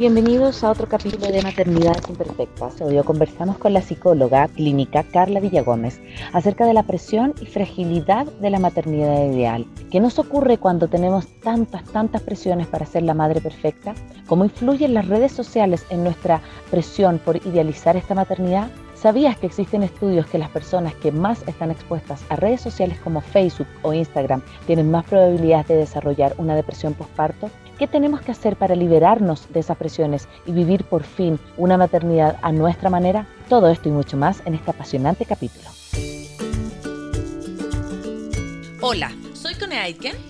Bienvenidos a otro capítulo de Maternidades Imperfectas. Hoy conversamos con la psicóloga clínica Carla Villagómez acerca de la presión y fragilidad de la maternidad ideal. ¿Qué nos ocurre cuando tenemos tantas, tantas presiones para ser la madre perfecta? ¿Cómo influyen las redes sociales en nuestra presión por idealizar esta maternidad? ¿Sabías que existen estudios que las personas que más están expuestas a redes sociales como Facebook o Instagram tienen más probabilidades de desarrollar una depresión postparto? ¿Qué tenemos que hacer para liberarnos de esas presiones y vivir por fin una maternidad a nuestra manera? Todo esto y mucho más en este apasionante capítulo. Hola, soy Cone Aitken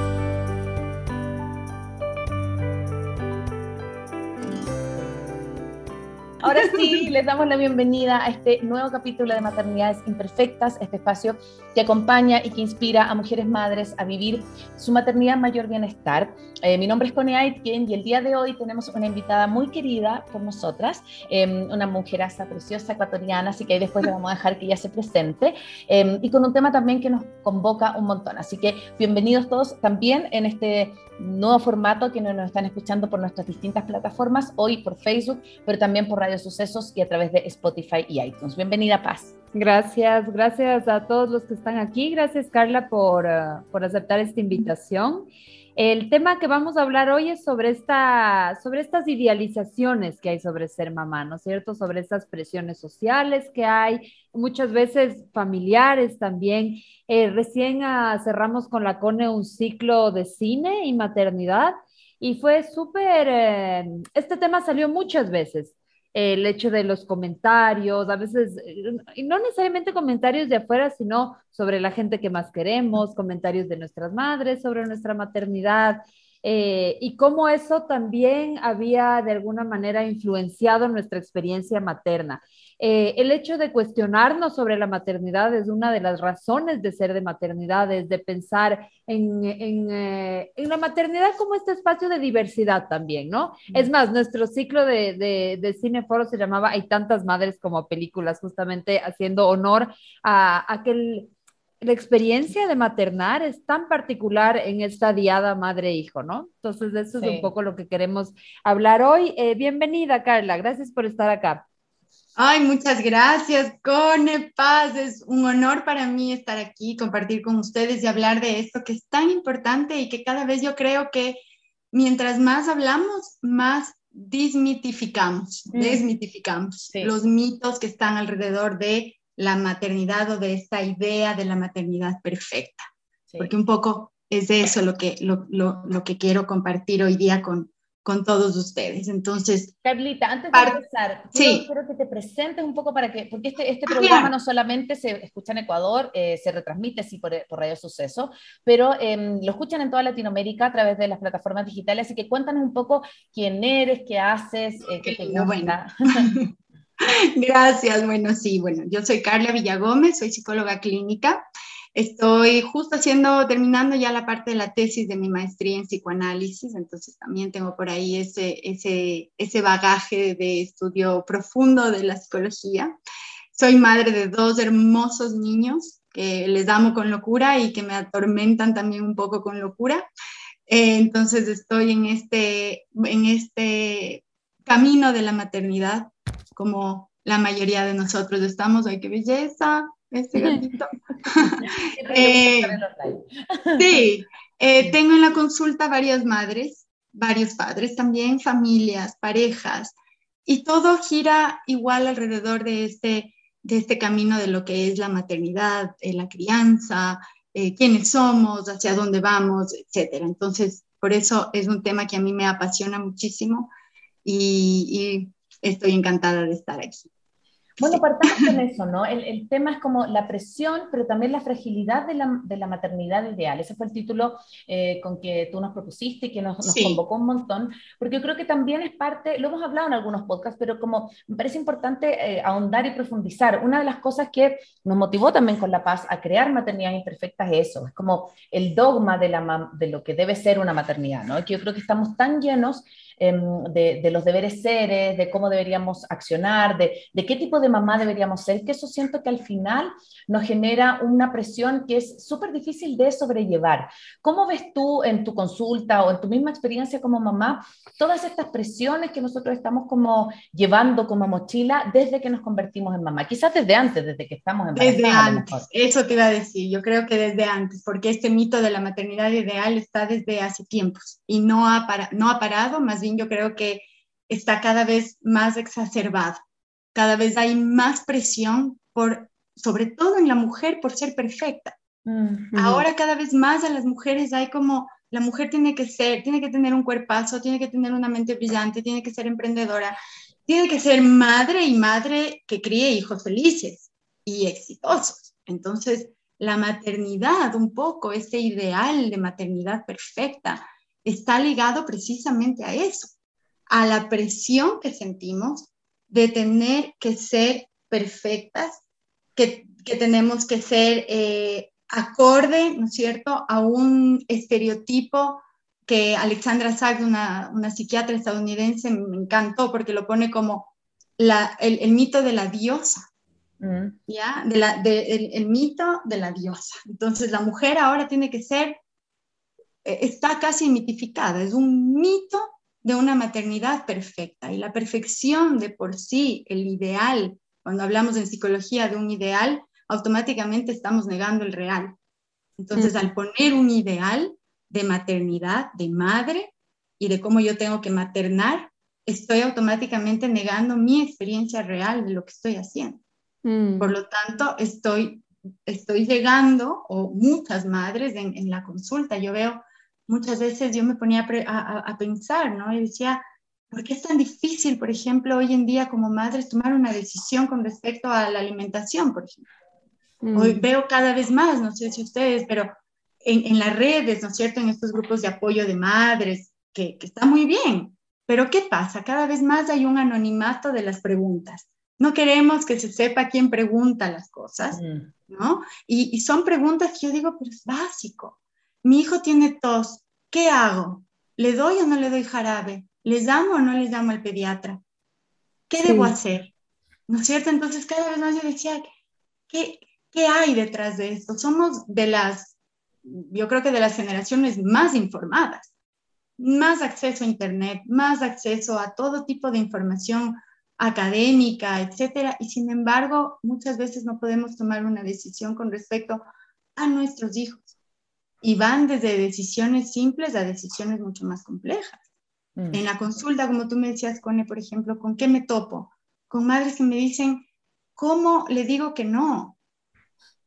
Ahora sí, les damos la bienvenida a este nuevo capítulo de Maternidades Imperfectas, este espacio que acompaña y que inspira a mujeres madres a vivir su maternidad mayor bienestar. Eh, mi nombre es Connie Aitken y el día de hoy tenemos una invitada muy querida por nosotras, eh, una mujeraza preciosa ecuatoriana, así que ahí después le vamos a dejar que ella se presente, eh, y con un tema también que nos convoca un montón. Así que bienvenidos todos también en este nuevo formato que nos están escuchando por nuestras distintas plataformas, hoy por Facebook, pero también por Radio Sucesos y a través de Spotify y iTunes. Bienvenida, Paz. Gracias, gracias a todos los que están aquí. Gracias, Carla, por, uh, por aceptar esta invitación. El tema que vamos a hablar hoy es sobre, esta, sobre estas idealizaciones que hay sobre ser mamá, ¿no es cierto? Sobre estas presiones sociales que hay, muchas veces familiares también. Eh, recién uh, cerramos con la CONE un ciclo de cine y maternidad y fue súper, eh, este tema salió muchas veces el hecho de los comentarios, a veces, y no necesariamente comentarios de afuera, sino sobre la gente que más queremos, comentarios de nuestras madres sobre nuestra maternidad, eh, y cómo eso también había de alguna manera influenciado nuestra experiencia materna. Eh, el hecho de cuestionarnos sobre la maternidad es una de las razones de ser de maternidades, de pensar en, en, eh, en, la maternidad como este espacio de diversidad también, ¿no? Es más, nuestro ciclo de, de, de Cineforo se llamaba Hay tantas madres como películas, justamente haciendo honor a, a que el, la experiencia de maternar es tan particular en esta diada madre-hijo, ¿no? Entonces, de eso sí. es un poco lo que queremos hablar hoy. Eh, bienvenida, Carla, gracias por estar acá. Ay, muchas gracias, Cone Paz. Es un honor para mí estar aquí, compartir con ustedes y hablar de esto que es tan importante y que cada vez yo creo que mientras más hablamos, más desmitificamos, mm. desmitificamos sí. los mitos que están alrededor de la maternidad o de esta idea de la maternidad perfecta. Sí. Porque un poco es de eso lo que, lo, lo, lo que quiero compartir hoy día con, con todos ustedes. Entonces, Carlita, antes de empezar, quiero, sí. quiero, que te presentes un poco para que, porque este, este programa no solamente se escucha en Ecuador, eh, se retransmite sí por, por Radio Suceso, pero eh, lo escuchan en toda Latinoamérica a través de las plataformas digitales, así que cuéntanos un poco quién eres, qué haces, eh, qué te gusta. Bueno. Gracias, bueno, sí, bueno, yo soy Carla Villagómez, soy psicóloga clínica. Estoy justo haciendo, terminando ya la parte de la tesis de mi maestría en psicoanálisis, entonces también tengo por ahí ese, ese, ese bagaje de estudio profundo de la psicología. Soy madre de dos hermosos niños que les amo con locura y que me atormentan también un poco con locura. Eh, entonces estoy en este, en este camino de la maternidad como la mayoría de nosotros estamos. ¡Ay, qué belleza! Este gatito. eh, sí, eh, tengo en la consulta varias madres, varios padres también, familias, parejas, y todo gira igual alrededor de este, de este camino de lo que es la maternidad, eh, la crianza, quiénes somos, hacia dónde vamos, etcétera. Entonces, por eso es un tema que a mí me apasiona muchísimo y, y estoy encantada de estar aquí. Bueno, partamos con eso, ¿no? El, tema es como la presión, pero también la fragilidad de la, de la maternidad ideal. Ese fue el título eh, con que tú nos propusiste y que nos, nos convocó un montón, porque yo creo que también es parte, lo hemos hablado en algunos podcasts, pero como me parece importante eh, ahondar y profundizar. Una de las cosas que nos motivó también con La Paz a crear maternidad imperfecta es eso, es como el dogma de, la, de lo que debe ser una maternidad, ¿no? Que yo creo que estamos tan llenos Em, de, los deberes seres, de cómo deberíamos accionar, de, de, qué tipo de mamá deberíamos ser, que eso siento que al final nos genera una presión que es súper difícil de sobrellevar. ¿Cómo ves tú en tu consulta o en tu misma experiencia como mamá todas estas presiones que nosotros estamos como llevando como mochila desde que nos convertimos en mamá? Quizás desde antes, desde que estamos en Desde antes, eso te iba a decir, yo creo que desde antes, porque este mito de la maternidad ideal está desde hace tiempos y no ha, para, no ha parado, más bien yo creo que está cada vez más exacerbado. Cada vez hay más presión por, sobre todo en la mujer, por ser perfecta. Mm, Ahora cada vez más a las mujeres hay como la mujer tiene que ser, tiene que tener un cuerpazo, tiene que tener una mente brillante, tiene que ser emprendedora, tiene que ser madre y madre que críe hijos felices y exitosos. Entonces, la maternidad, un poco, ese ideal de maternidad perfecta, está ligado precisamente a eso, a la presión que sentimos de tener que ser perfectas, que, tenemos que ser eh, acorde, ¿no es cierto?, a un estereotipo que Alexandra Sachs, una, psiquiatra estadounidense, me encantó porque lo pone como el, mito de la diosa. Mm. ¿Ya? el mito de la diosa. Entonces, la mujer ahora tiene que ser está casi mitificada, es un mito de una maternidad perfecta y la perfección de por sí, el ideal, cuando hablamos en psicología de un ideal, automáticamente estamos negando el real. Entonces, al poner un ideal de maternidad, de madre y de cómo yo tengo que maternar, estoy automáticamente negando mi experiencia real de lo que estoy haciendo. Mm. Por lo tanto, estoy, estoy llegando, o muchas madres en, en la consulta, yo veo muchas veces yo me ponía a, pensar, ¿no? Y decía, ¿por qué es tan difícil, por ejemplo, hoy en día como madres tomar una decisión con respecto a la alimentación, por ejemplo? Hoy mm. veo cada vez más, no sé si ustedes, pero en, las redes, ¿no es cierto? En estos grupos de apoyo de madres, que, está muy bien, pero ¿qué pasa? Cada vez más hay un anonimato de las preguntas. No queremos que se sepa quién pregunta las cosas, mm. ¿no? Y, y, son preguntas que yo digo, pero es básico mi hijo tiene tos, ¿qué hago? ¿Le doy o no le doy jarabe? ¿Les llamo o no les llamo al pediatra? ¿Qué debo hacer? ¿No es cierto? Entonces cada vez más yo decía, ¿qué, ¿qué hay detrás de esto? Somos de las, yo creo que de las generaciones más informadas, más acceso a Internet, más acceso a todo tipo de información académica, etcétera, y sin embargo muchas veces no podemos tomar una decisión con respecto a nuestros hijos y van desde decisiones simples a decisiones mucho más complejas. Mm. En la consulta, como tú me decías, Cone, por ejemplo, ¿con qué me topo? Con madres que me dicen, ¿cómo le digo que no?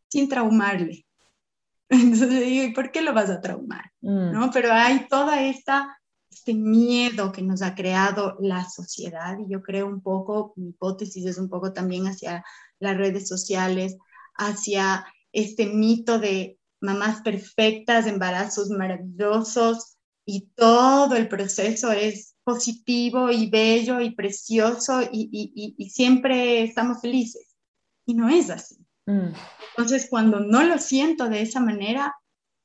Sin traumarle. Entonces digo, ¿y por qué lo vas a traumar? Mm. ¿No? Pero hay toda esta este miedo que nos ha creado la sociedad y yo creo un poco, mi hipótesis es un poco también hacia las redes sociales, hacia este mito de mamás perfectas, embarazos maravillosos y todo el proceso es positivo y bello y precioso y, siempre estamos felices. Y no es así. Mm. Entonces, cuando no lo siento de esa manera,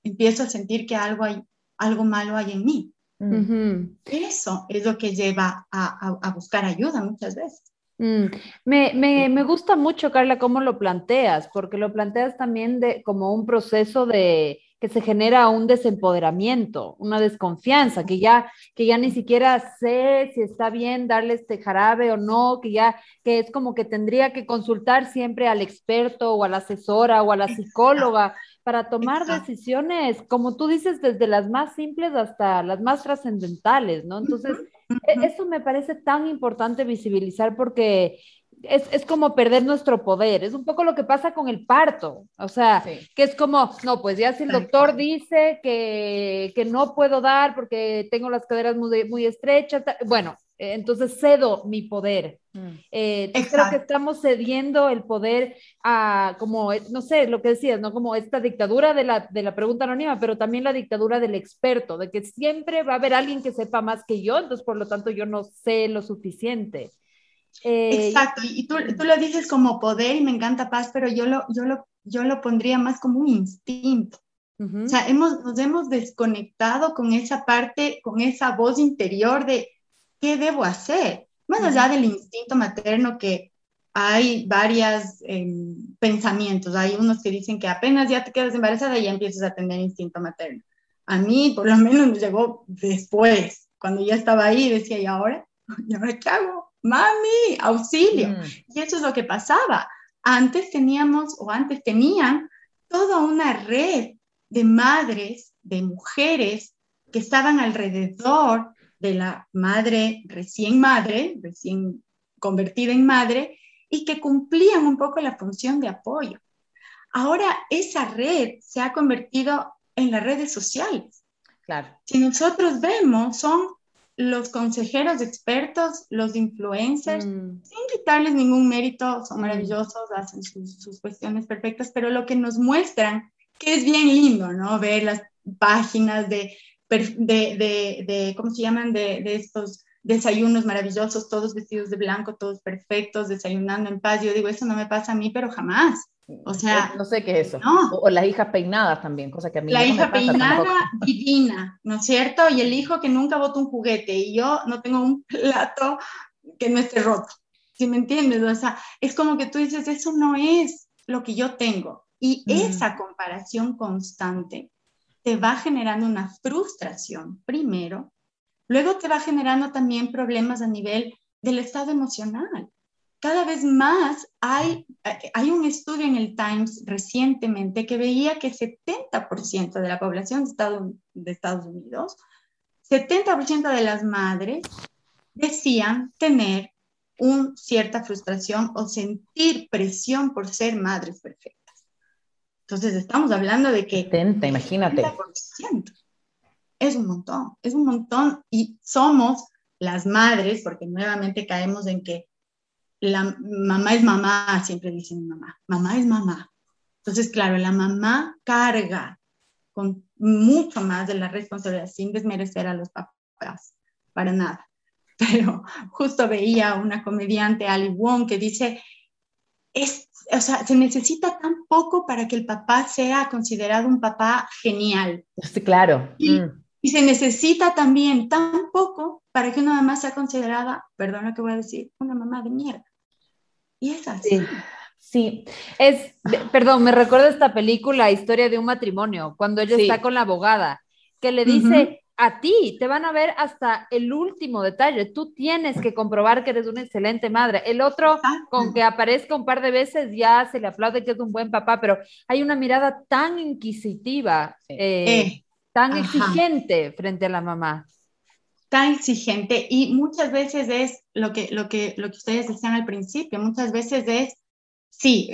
empiezo a sentir que algo, hay, algo malo hay en mí. Mm. Eso es lo que lleva a buscar ayuda muchas veces. Mm, me, me, me, gusta mucho, Carla, cómo lo planteas, porque lo planteas también de, como un proceso de que se genera un desempoderamiento, una desconfianza, que ya, que ya ni siquiera sé si está bien darle este jarabe o no, que ya, que es como que tendría que consultar siempre al experto o a la asesora o a la psicóloga para tomar decisiones, como tú dices, desde las más simples hasta las más trascendentales, ¿no? Entonces, eso me parece tan importante visibilizar porque es, es, como perder nuestro poder. Es un poco lo que pasa con el parto. O sea, que es como, no, pues ya si el doctor dice que, que no puedo dar porque tengo las caderas muy, muy estrechas, bueno, entonces cedo mi poder. Mm. Eh, creo que estamos cediendo el poder a, como, no sé, lo que decías, ¿no? Como esta dictadura de la, de la pregunta anónima, pero también la dictadura del experto, de que siempre va a haber alguien que sepa más que yo, entonces por lo tanto yo no sé lo suficiente. Eh, Exacto, y tú, tú, lo dices como poder y me encanta paz, pero yo lo, yo lo, yo lo pondría más como un instinto. O sea, hemos, nos hemos desconectado con esa parte, con esa voz interior de qué debo hacer, más allá del instinto materno que hay varios em, pensamientos. Hay unos que dicen que apenas ya te quedas embarazada y ya empiezas a tener instinto materno. A mí, por lo menos, me llegó después, cuando ya estaba ahí, decía, ¿y ahora? ¿Y ahora qué hago? Mami, auxilio. Mm. Y eso es lo que pasaba. Antes teníamos, o antes tenían, toda una red de madres, de mujeres que estaban alrededor de la madre recién madre, recién convertida en madre, y que cumplían un poco la función de apoyo. Ahora esa red se ha convertido en las redes sociales. Claro. Si nosotros vemos, son los consejeros expertos, los influencers, mm. sin quitarles ningún mérito, son mm. maravillosos, hacen sus, sus, cuestiones perfectas, pero lo que nos muestran, que es bien lindo, ¿no? Ver las páginas de, de, de, de ¿cómo se llaman? De, de estos desayunos maravillosos, todos vestidos de blanco, todos perfectos, desayunando en paz. Yo digo, eso no me pasa a mí, pero jamás. O sea, no sé qué es eso. O, las hijas peinadas también, cosa que a mí La hija peinada divina, ¿no es cierto? Y el hijo que nunca bota un juguete y yo no tengo un plato que no esté roto. ¿Sí me entiendes? O sea, es como que tú dices, eso no es lo que yo tengo. Y mm. esa comparación constante te va generando una frustración, primero. Luego te va generando también problemas a nivel del estado emocional cada vez más hay, hay un estudio en el Times recientemente que veía que 70% de la población de, de Estados Unidos, 70% de las madres decían tener una cierta frustración o sentir presión por ser madres perfectas. Entonces estamos hablando de que... 70, imagínate. Es un montón, es un montón y somos las madres, porque nuevamente caemos en que la mamá es mamá, siempre dicen mamá, mamá es mamá. Entonces, claro, la mamá carga con mucho más de la responsabilidad, sin desmerecer a los papás, para nada. Pero justo veía una comediante, Ali Wong, que dice, es, o sea, se necesita tan poco para que el papá sea considerado un papá genial. Sí, claro. Y, mm. y se necesita también tan poco para que una mamá sea considerada, perdón lo que voy a decir, una mamá de mierda. Y es así. Sí. Es, perdón, me recuerda esta película, Historia de un matrimonio, cuando ella está con la abogada, que le dice, a ti te van a ver hasta el último detalle, tú tienes que comprobar que eres una excelente madre. El otro, con que aparezca un par de veces, ya se le aplaude que es un buen papá, pero hay una mirada tan inquisitiva, eh, eh, tan exigente frente a la mamá. Tan exigente y muchas veces es lo que, lo que, lo que ustedes decían al principio, muchas veces es, sí,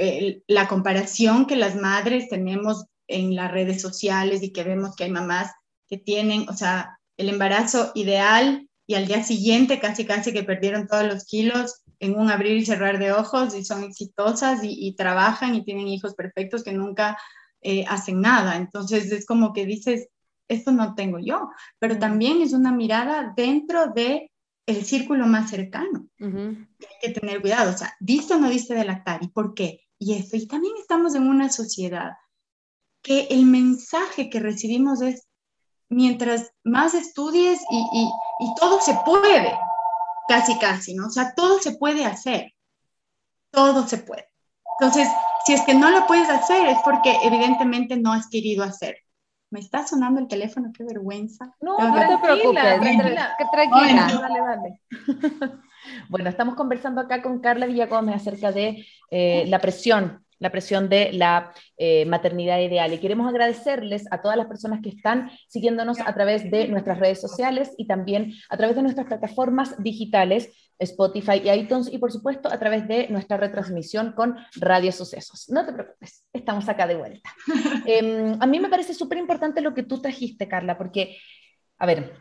la comparación que las madres tenemos en las redes sociales y que vemos que hay mamás que tienen, o sea, el embarazo ideal y al día siguiente casi casi que perdieron todos los kilos en un abrir y cerrar de ojos y son exitosas y, trabajan y tienen hijos perfectos que nunca eh, hacen nada. Entonces es como que dices, esto no tengo yo, pero también es una mirada dentro de el círculo más cercano. Hay que tener cuidado, o sea, ¿diste o no diste de lactar? ¿Y por qué? Y esto, y también estamos en una sociedad que el mensaje que recibimos es, mientras más estudies y, y, y todo se puede, casi, casi, ¿no? O sea, todo se puede hacer, todo se puede. Entonces, si es que no lo puedes hacer es porque evidentemente no has querido hacer. Me está sonando el teléfono, qué vergüenza. No, no te preocupes, tranquila, tranquila. Dale, dale. bueno, estamos conversando acá con Carla Villagómez acerca de eh, la presión la presión de la eh, maternidad ideal. Y queremos agradecerles a todas las personas que están siguiéndonos a través de nuestras redes sociales y también a través de nuestras plataformas digitales, Spotify y iTunes, y por supuesto a través de nuestra retransmisión con Radio Sucesos. No te preocupes, estamos acá de vuelta. Em, a mí me parece súper importante lo que tú trajiste, Carla, porque, a ver,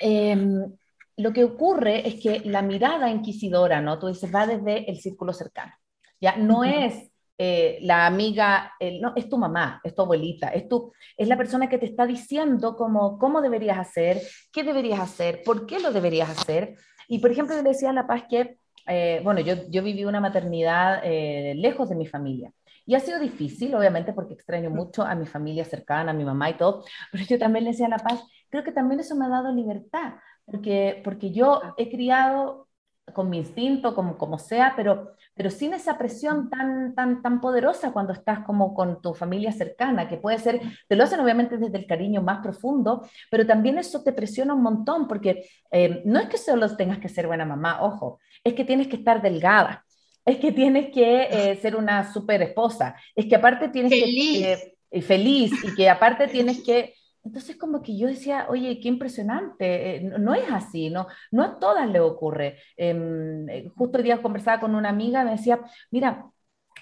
em, lo que ocurre es que la mirada inquisidora, ¿no? Tú dices, va desde el círculo cercano. Ya no es eh, la amiga, no, es tu mamá, es tu abuelita, es, tu, es la persona que te está diciendo cómo, cómo deberías hacer, qué deberías hacer, por qué lo deberías hacer. Y por ejemplo, yo le decía a La Paz que, eh, bueno, yo, yo viví una maternidad eh, lejos de mi familia. Y ha sido difícil, obviamente, porque extraño mucho a mi familia cercana, a mi mamá y todo, pero yo también le decía a La Paz, creo que también eso me ha dado libertad, porque, porque yo he criado con mi instinto, como, como sea, pero, pero sin esa presión tan, tan, tan poderosa cuando estás como con tu familia cercana, que puede ser, te lo hacen obviamente desde el cariño más profundo, pero también eso te presiona un montón, porque eh, no es que solo tengas que ser buena mamá, ojo, es que tienes que estar delgada, es que tienes que eh, ser una super esposa, es que aparte tienes que... Eh, feliz y que aparte tienes que entonces como que yo decía, oye, qué impresionante, eh, no, es así, no, no a todas le ocurre. Em, eh, justo hoy día conversaba con una amiga, me decía, mira,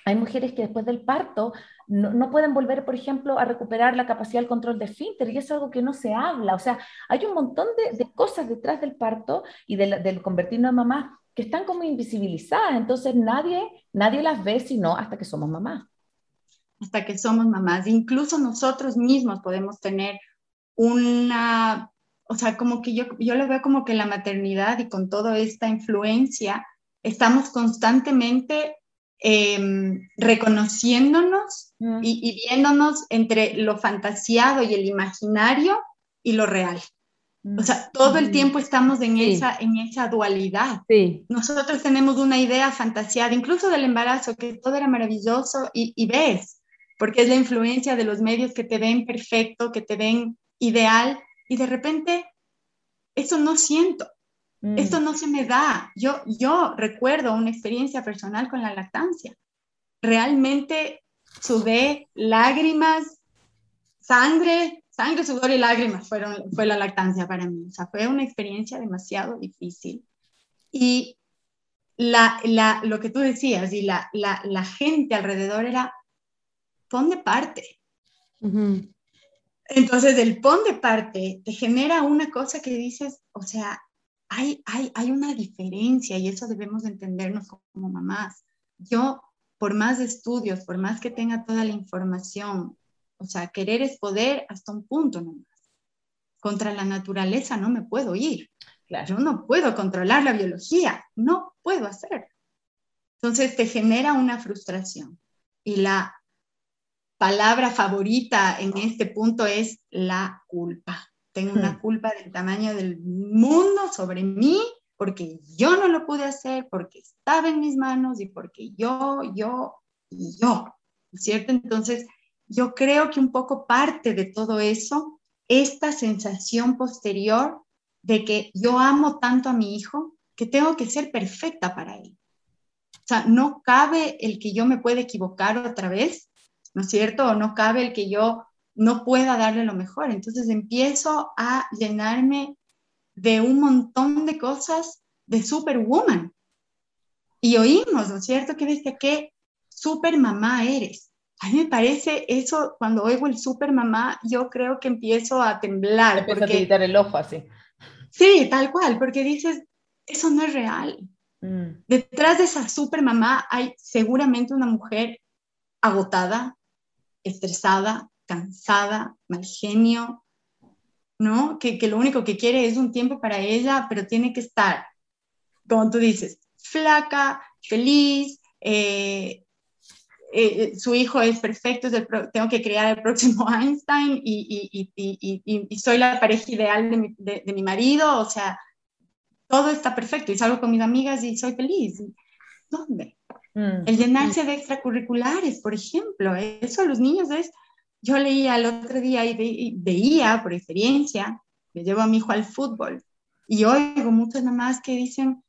hay mujeres que después del parto no, pueden volver, por ejemplo, a recuperar la capacidad del control de esfínter y es algo que no se habla. O sea, hay un montón de, cosas detrás del parto y del convertirnos en mamá que están como invisibilizadas. Entonces nadie, nadie las ve sino hasta que somos mamás. Hasta que somos mamás. Incluso nosotros mismos podemos tener una, o sea, como que yo, yo lo veo como que la maternidad y con toda esta influencia, estamos constantemente em, reconociéndonos mm. y, viéndonos entre lo fantaseado y el imaginario y lo real. O sea, todo el mm. tiempo estamos en, esa, en esa dualidad. Sí. Nosotros tenemos una idea fantaseada, incluso del embarazo, que todo era maravilloso y, y ves, porque es la influencia de los medios que te ven perfecto, que te ven ideal y de repente eso no siento, mm. esto no se me da. Yo, yo recuerdo una experiencia personal con la lactancia. Realmente sudé lágrimas, sangre, sangre, sudor y lágrimas fueron, fue la lactancia para mí. O sea, fue una experiencia demasiado difícil. Y la, la, lo que tú decías y la, la, la gente alrededor era, pon de parte. Entonces, el pon de parte te genera una cosa que dices, o sea, hay, hay, hay una diferencia y eso debemos entendernos como mamás. Yo, por más estudios, por más que tenga toda la información, o sea, querer es poder hasta un punto nomás. Contra la naturaleza no me puedo ir. Yo no puedo controlar la biología, no puedo hacer. Entonces te genera una frustración. Y la palabra favorita en este punto es la culpa. Tengo una hmm. culpa del tamaño del mundo sobre mí porque yo no lo pude hacer, porque estaba en mis manos y porque yo, yo y yo, ¿cierto? Entonces, yo creo que un poco parte de todo eso, esta sensación posterior de que yo amo tanto a mi hijo que tengo que ser perfecta para él. O sea, no cabe el que yo me pueda equivocar otra vez ¿no es cierto? O no cabe el que yo no pueda darle lo mejor. Entonces empiezo a llenarme de un montón de cosas de superwoman. Y oímos, ¿no es cierto? Que dice que super mamá eres. A mí me parece eso, cuando oigo el super mamá, yo creo que empiezo a temblar. Empieza a quitar el ojo así. Sí, tal cual, porque dices, eso no es real. Mm. Detrás de esa super mamá hay seguramente una mujer agotada, estresada, cansada, mal genio, ¿no? Que, lo único que quiere es un tiempo para ella, pero tiene que estar, como tú dices, flaca, feliz, eh, eh, su hijo es perfecto, tengo que crear el próximo Einstein y, soy la pareja ideal de mi, marido, o sea, todo está perfecto y salgo con mis amigas y soy feliz. ¿Dónde? Mm. El llenarse de extracurriculares, por ejemplo, eso a los niños es, yo leía el otro día y, veía por experiencia, le llevo a mi hijo al fútbol y oigo muchas mamás que dicen,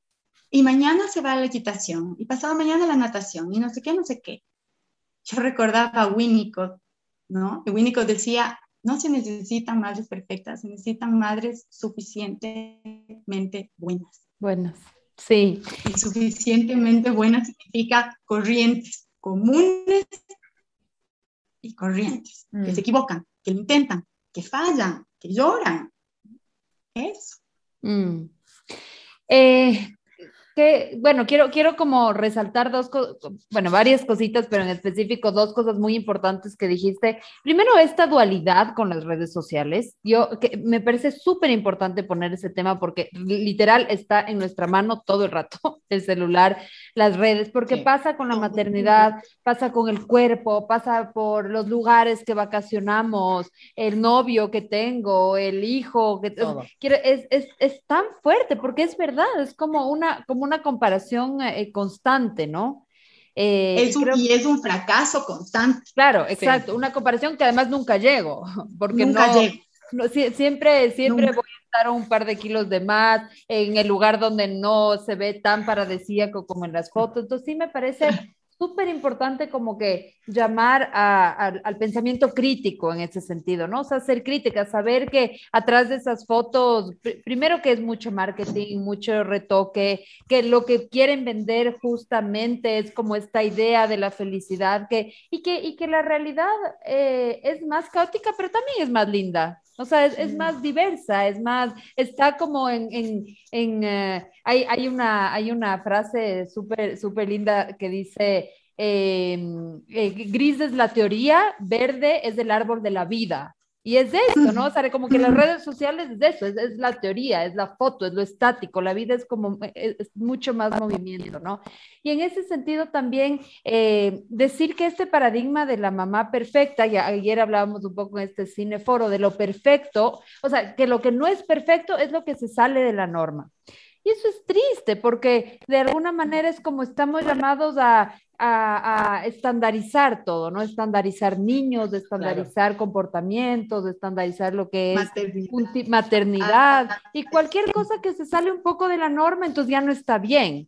y mañana se va a la equitación, y pasado mañana la natación, y no sé qué, no sé qué. Yo recordaba a Winnicott, ¿no? Y Winnicott decía, no se necesitan madres perfectas, se necesitan madres suficientemente buenas. Buenas. Sí. Suficientemente buena significa corrientes comunes y corrientes, que mm. se equivocan, que lo intentan, que fallan, que lloran. Eso. Mm. Eh, que, bueno, quiero, quiero como resaltar dos cosas, bueno, varias cositas, pero en específico dos cosas muy importantes que dijiste. Primero, esta dualidad con las redes sociales. Yo, que me parece súper importante poner ese tema porque literal está en nuestra mano todo el rato, el celular, las redes, porque pasa con la maternidad, pasa con el cuerpo, pasa por los lugares que vacacionamos, el novio que tengo, el hijo, que es, es, es, tan fuerte porque es verdad, es como una, como una comparación eh, constante, ¿no? Eh, y es un fracaso constante. Claro, exacto, una comparación que además nunca llego, porque nunca no, llego. siempre, siempre voy a estar un par de kilos de más en el lugar donde no se ve tan paradisíaco como en las fotos. Entonces sí me parece súper importante como que llamar al pensamiento crítico en ese sentido, ¿no? O sea, ser crítica, saber que atrás de esas fotos, primero que es mucho marketing, mucho retoque, que lo que quieren vender justamente es como esta idea de la felicidad, que, y, que, y que la realidad eh, es más caótica, pero también es más linda. O sea, es, más diversa, es más, está como en, en, en eh, hay, hay, una, hay una frase súper, súper linda que dice, em, eh, gris es la teoría, verde es el árbol de la vida. Y es esto, ¿no? O sea, como que las redes sociales es eso, es, la teoría, es la foto, es lo estático, la vida es como, eh, es, mucho más movimiento, ¿no? Y en ese sentido también eh, decir que este paradigma de la mamá perfecta, y ayer hablábamos un poco en este cineforo de lo perfecto, o sea, que lo que no es perfecto es lo que se sale de la norma. Y eso es triste porque de alguna manera es como estamos llamados a a, estandarizar todo, ¿no? Estandarizar niños, estandarizar comportamientos, estandarizar lo que es maternidad, y cualquier cosa que se sale un poco de la norma, entonces ya no está bien.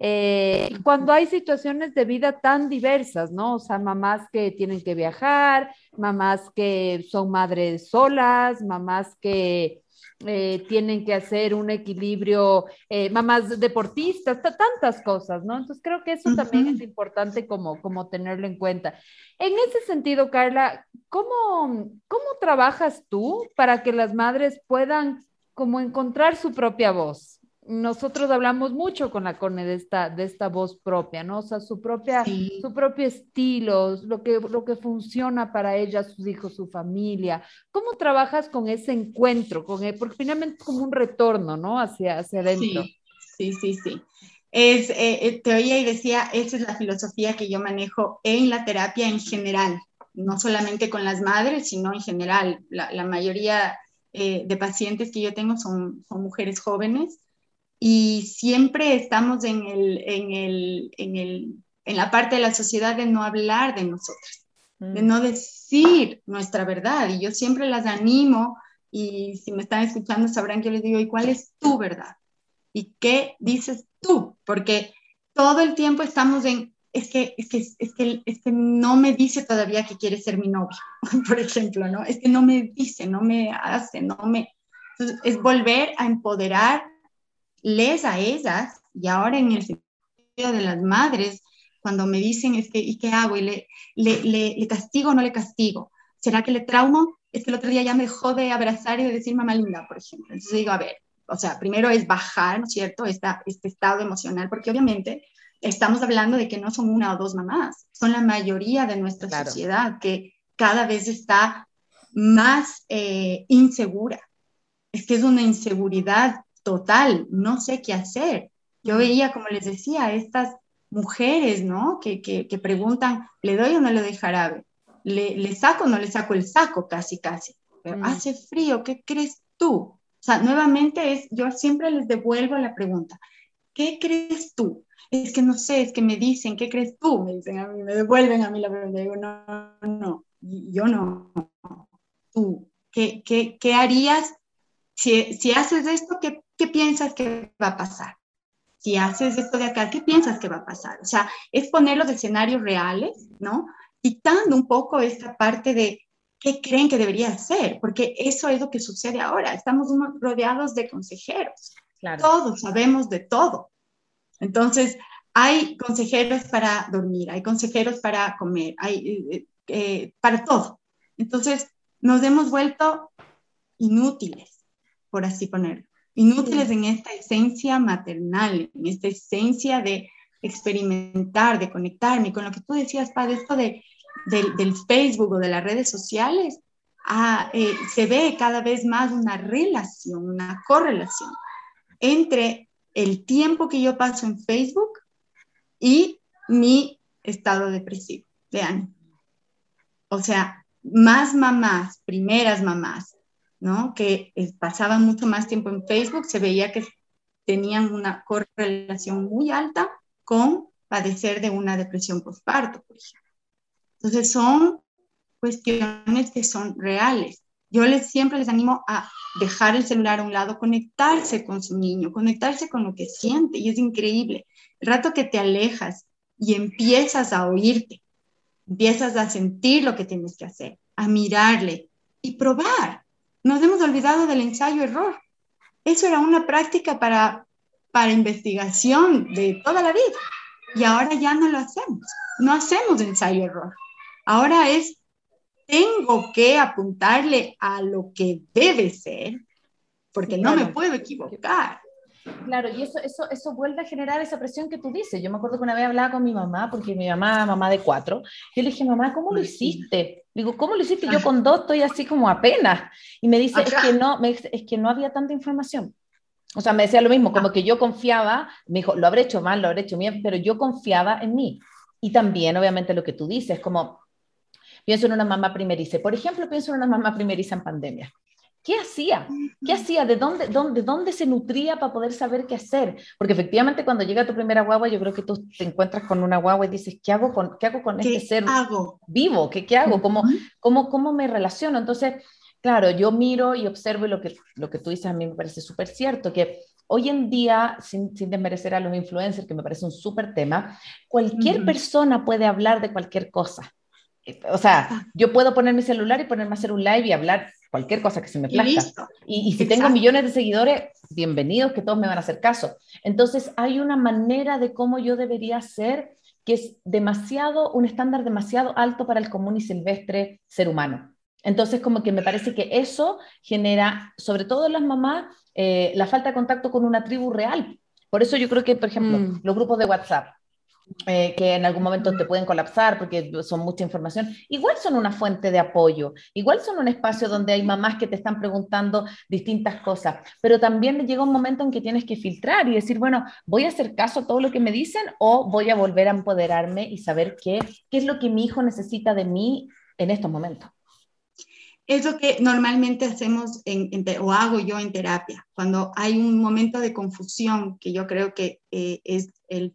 Eh, cuando hay situaciones de vida tan diversas, ¿no? O sea, mamás que tienen que viajar, mamás que son madres solas, mamás que eh, tienen que hacer un equilibrio, eh, mamás deportistas, tantas cosas, ¿no? Entonces creo que eso también es importante como, como tenerlo en cuenta. En ese sentido, Carla, ¿cómo, ¿cómo trabajas tú para que las madres puedan como encontrar su propia voz? Nosotros hablamos mucho con la Corne de esta, de esta voz propia, ¿no? O sea, su, propia, su propio estilo, lo que, lo que funciona para ella, sus hijos, su familia. ¿Cómo trabajas con ese encuentro? Con él? Porque finalmente es como un retorno, ¿no? Hacia, hacia adentro. Sí, sí, sí. Es, eh, eh, te oía y decía, esa es la filosofía que yo manejo en la terapia en general, no solamente con las madres, sino en general. La, la mayoría eh, de pacientes que yo tengo son, son mujeres jóvenes y siempre estamos en, el, en, el, en, el, en la parte de la sociedad de no hablar de nosotras, de mm. no decir nuestra verdad. Y yo siempre las animo y si me están escuchando sabrán que yo les digo, ¿y cuál es tu verdad? ¿Y qué dices tú? Porque todo el tiempo estamos en, es que, es que, es que, es que no me dice todavía que quiere ser mi novio, por ejemplo, ¿no? Es que no me dice, no me hace, no me... Entonces, es volver a empoderar les a ellas, y ahora en el sentido de las madres, cuando me dicen, es que, ¿y qué hago? ¿Y le, le, le, castigo o no le castigo? ¿Será que le traumo? Es que el otro día ya me dejó de abrazar y de decir mamá linda, por ejemplo. Entonces digo, a ver, o sea, primero es bajar, ¿no es cierto?, Esta, este estado emocional, porque obviamente estamos hablando de que no son una o dos mamás, son la mayoría de nuestra sociedad que cada vez está más eh, insegura. Es que es una inseguridad total, no sé qué hacer. Yo veía, como les decía, estas mujeres, ¿no? Que, que, preguntan, ¿le doy o no le doy jarabe? ¿Le, ¿Le, saco o no le saco el saco? Casi, casi. Pero mm. hace frío, ¿qué crees tú? O sea, nuevamente es, yo siempre les devuelvo la pregunta, ¿qué crees tú? Es que no sé, es que me dicen, ¿qué crees tú? Me dicen a mí, me devuelven a mí la pregunta. Digo, no, no, yo no. Tú, ¿qué, qué, qué harías si, si haces esto, ¿qué ¿qué piensas que va a pasar? Si haces esto de acá, ¿qué piensas que va a pasar? O sea, es poner los escenarios reales, ¿no? Quitando un poco esta parte de qué creen que debería hacer, porque eso es lo que sucede ahora. Estamos rodeados de consejeros. Todos sabemos de todo. Entonces, hay consejeros para dormir, hay consejeros para comer, hay eh, eh, para todo. Entonces, nos hemos vuelto inútiles, por así ponerlo. Inútiles en esta esencia maternal, en esta esencia de experimentar, de conectarme. Con lo que tú decías, Padre, esto de, del Facebook o de las redes sociales, ah, eh, se ve cada vez más una relación, una correlación entre el tiempo que yo paso en Facebook y mi estado depresivo de ánimo. O sea, más mamás, primeras mamás, ¿no? Que pasaban mucho más tiempo en Facebook, se veía que tenían una correlación muy alta con padecer de una depresión postparto, por ejemplo. Entonces son cuestiones que son reales. Yo les, siempre les animo a dejar el celular a un lado, conectarse con su niño, conectarse con lo que siente y es increíble. El rato que te alejas y empiezas a oírte, empiezas a sentir lo que tienes que hacer, a mirarle y probar. Nos hemos olvidado del ensayo-error. Eso era una práctica para, para investigación de toda la vida y ahora ya no lo hacemos. No hacemos ensayo-error. Ahora es, tengo que apuntarle a lo que debe ser, porque no me puedo equivocar. Claro, y eso, eso, eso vuelve a generar esa presión que tú dices. Yo me acuerdo que una vez hablaba con mi mamá, porque mi mamá, mamá de cuatro, yo le dije, mamá, ¿cómo lo hiciste? Digo, ¿cómo lo hiciste? Yo con dos estoy así como apenas. Y me dice, es que, no, me es que no había tanta información. O sea, me decía lo mismo, como que yo confiaba, me dijo, lo habré hecho mal, lo habré hecho bien, pero yo confiaba en mí. Y también, obviamente, lo que tú dices, como pienso en una mamá primeriza. Por ejemplo, pienso en una mamá primeriza en pandemia. ¿Qué hacía? ¿Qué hacía? ¿De dónde, dónde, dónde se nutría para poder saber qué hacer? Porque efectivamente cuando llega tu primera guagua, yo creo que tú te encuentras con una guagua y dices, ¿qué hago con, qué hago con este ser vivo? ¿Qué, qué hago? ¿Cómo, cómo, ¿Cómo me relaciono? Entonces, claro, yo miro y observo lo que, lo que tú dices a mí me parece súper cierto, que hoy en día, sin, sin, desmerecer a los influencers, que me parece un súper tema, cualquier persona puede hablar de cualquier cosa. O sea, yo puedo poner mi celular y ponerme a hacer un live y hablar cualquier cosa que se me plazca. Y, y, si tengo millones de seguidores, bienvenidos, que todos me van a hacer caso. Entonces, hay una manera de cómo yo debería ser que es demasiado, un estándar demasiado alto para el común y silvestre ser humano. Entonces, como que me parece que eso genera, sobre todo en las mamás, eh, la falta de contacto con una tribu real. Por eso yo creo que, por ejemplo, mm. los grupos de WhatsApp, eh, que en algún momento te pueden colapsar porque son mucha información, igual son una fuente de apoyo, igual son un espacio donde hay mamás que te están preguntando distintas cosas, pero también llega un momento en que tienes que filtrar y decir, bueno, voy a hacer caso a todo lo que me dicen o voy a volver a empoderarme y saber qué, qué es lo que mi hijo necesita de mí en estos momentos. Es lo que normalmente hacemos en, o hago yo en terapia, cuando hay un momento de confusión, que yo creo que eh, es el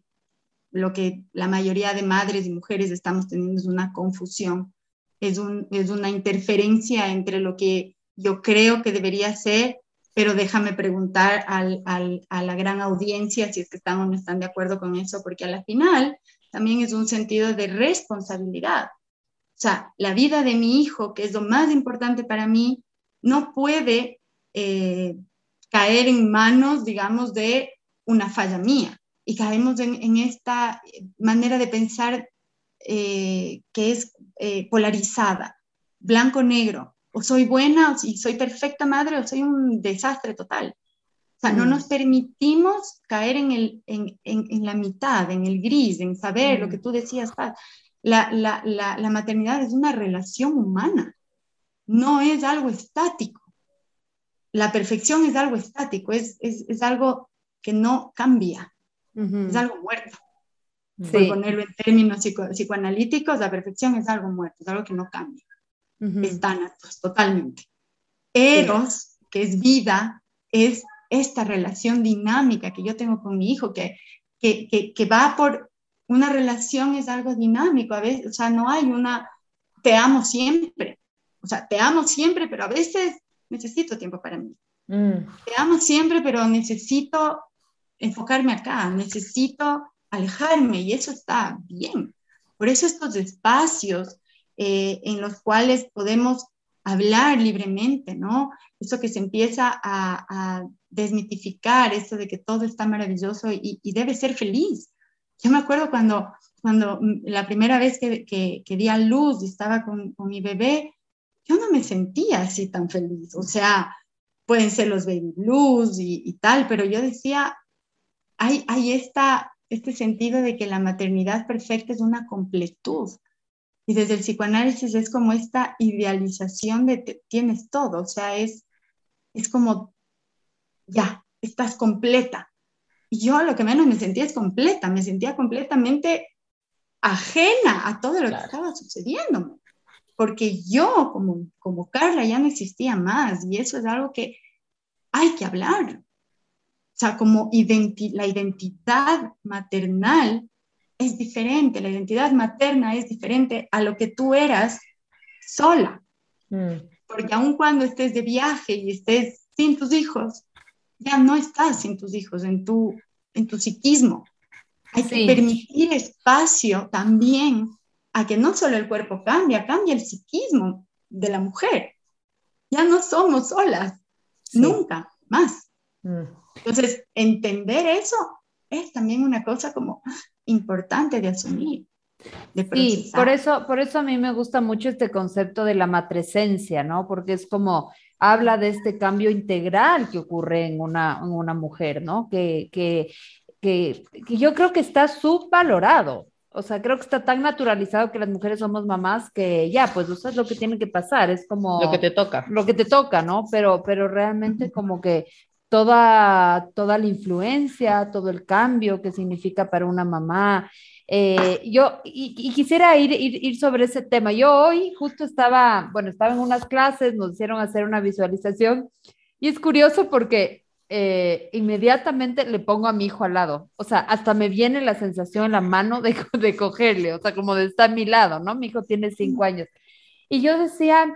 lo que la mayoría de madres y mujeres estamos teniendo es una confusión, es, un, es una interferencia entre lo que yo creo que debería ser, pero déjame preguntar al, al, a la gran audiencia si es que están o no están de acuerdo con eso, porque a la final también es un sentido de responsabilidad. O sea, la vida de mi hijo, que es lo más importante para mí, no puede eh, caer en manos, digamos, de una falla mía y caemos en, esta manera de pensar eh, que es eh, polarizada, blanco-negro, o soy buena, o soy perfecta madre, o soy un desastre total. O sea, no mm. nos permitimos caer en, el, en, en, la mitad, en el gris, en saber lo mm. que tú decías, Paz. La, la, la, la, maternidad es una relación humana, no es algo estático. La perfección es algo estático, es, es, es algo que no cambia. Es algo muerto. Por ponerlo en términos psicoanalíticos, la perfección es algo muerto, es algo que no cambia. Es pues, totalmente. Eros, que es vida, es esta relación dinámica que yo tengo con mi hijo, que, que, que, que va por una relación, es algo dinámico, a veces, o sea, no hay una, te amo siempre, o sea, te amo siempre, pero a veces necesito tiempo para mí. Mm. Te amo siempre, pero necesito enfocarme acá, necesito alejarme y eso está bien. Por eso estos espacios eh, en los cuales podemos hablar libremente, ¿no? Eso que se empieza a, desmitificar, eso de que todo está maravilloso y, debe ser feliz. Yo me acuerdo cuando, cuando la primera vez que, que, di a luz y estaba con mi bebé, yo no me sentía así tan feliz. O sea, pueden ser los baby blues y, tal, pero yo decía, hay, hay esta, este sentido de que la maternidad perfecta es una completud. Y desde el psicoanálisis es como esta idealización de tienes todo, o sea, es, es como, ya, estás completa. Y yo lo que menos me sentía es completa, me sentía completamente ajena a todo lo que estaba sucediendo, porque yo como, como Carla ya no existía más y eso es algo que hay que hablar. O sea, como la identidad maternal es diferente, la identidad materna es diferente a lo que tú eras sola. Mm. Porque aun cuando estés de viaje y estés sin tus hijos, ya no estás sin tus hijos, en tu, en tu psiquismo. Hay que permitir espacio también a que no solo el cuerpo cambia, cambia el psiquismo de la mujer. Ya no somos solas, nunca más. Mm. Entonces, entender eso es también una cosa como importante de asumir. De sí, por eso, por eso a mí me gusta mucho este concepto de la matresencia, ¿no? Porque es como, habla de este cambio integral que ocurre en una, en una mujer, ¿no? Que, que, que, que yo creo que está subvalorado. O sea, creo que está tan naturalizado que las mujeres somos mamás que ya, pues eso es lo que tiene que pasar, es como... Lo que te toca. Lo que te toca, ¿no? Pero, pero realmente como que toda, toda la influencia, todo el cambio que significa para una mamá. Eh, yo, y, quisiera ir, ir, ir, sobre ese tema. Yo hoy justo estaba, bueno, estaba en unas clases, nos hicieron hacer una visualización y es curioso porque eh, inmediatamente le pongo a mi hijo al lado. O sea, hasta me viene la sensación en la mano de, de cogerle, o sea, como de estar a mi lado, ¿no? Mi hijo tiene cinco años. Y yo decía,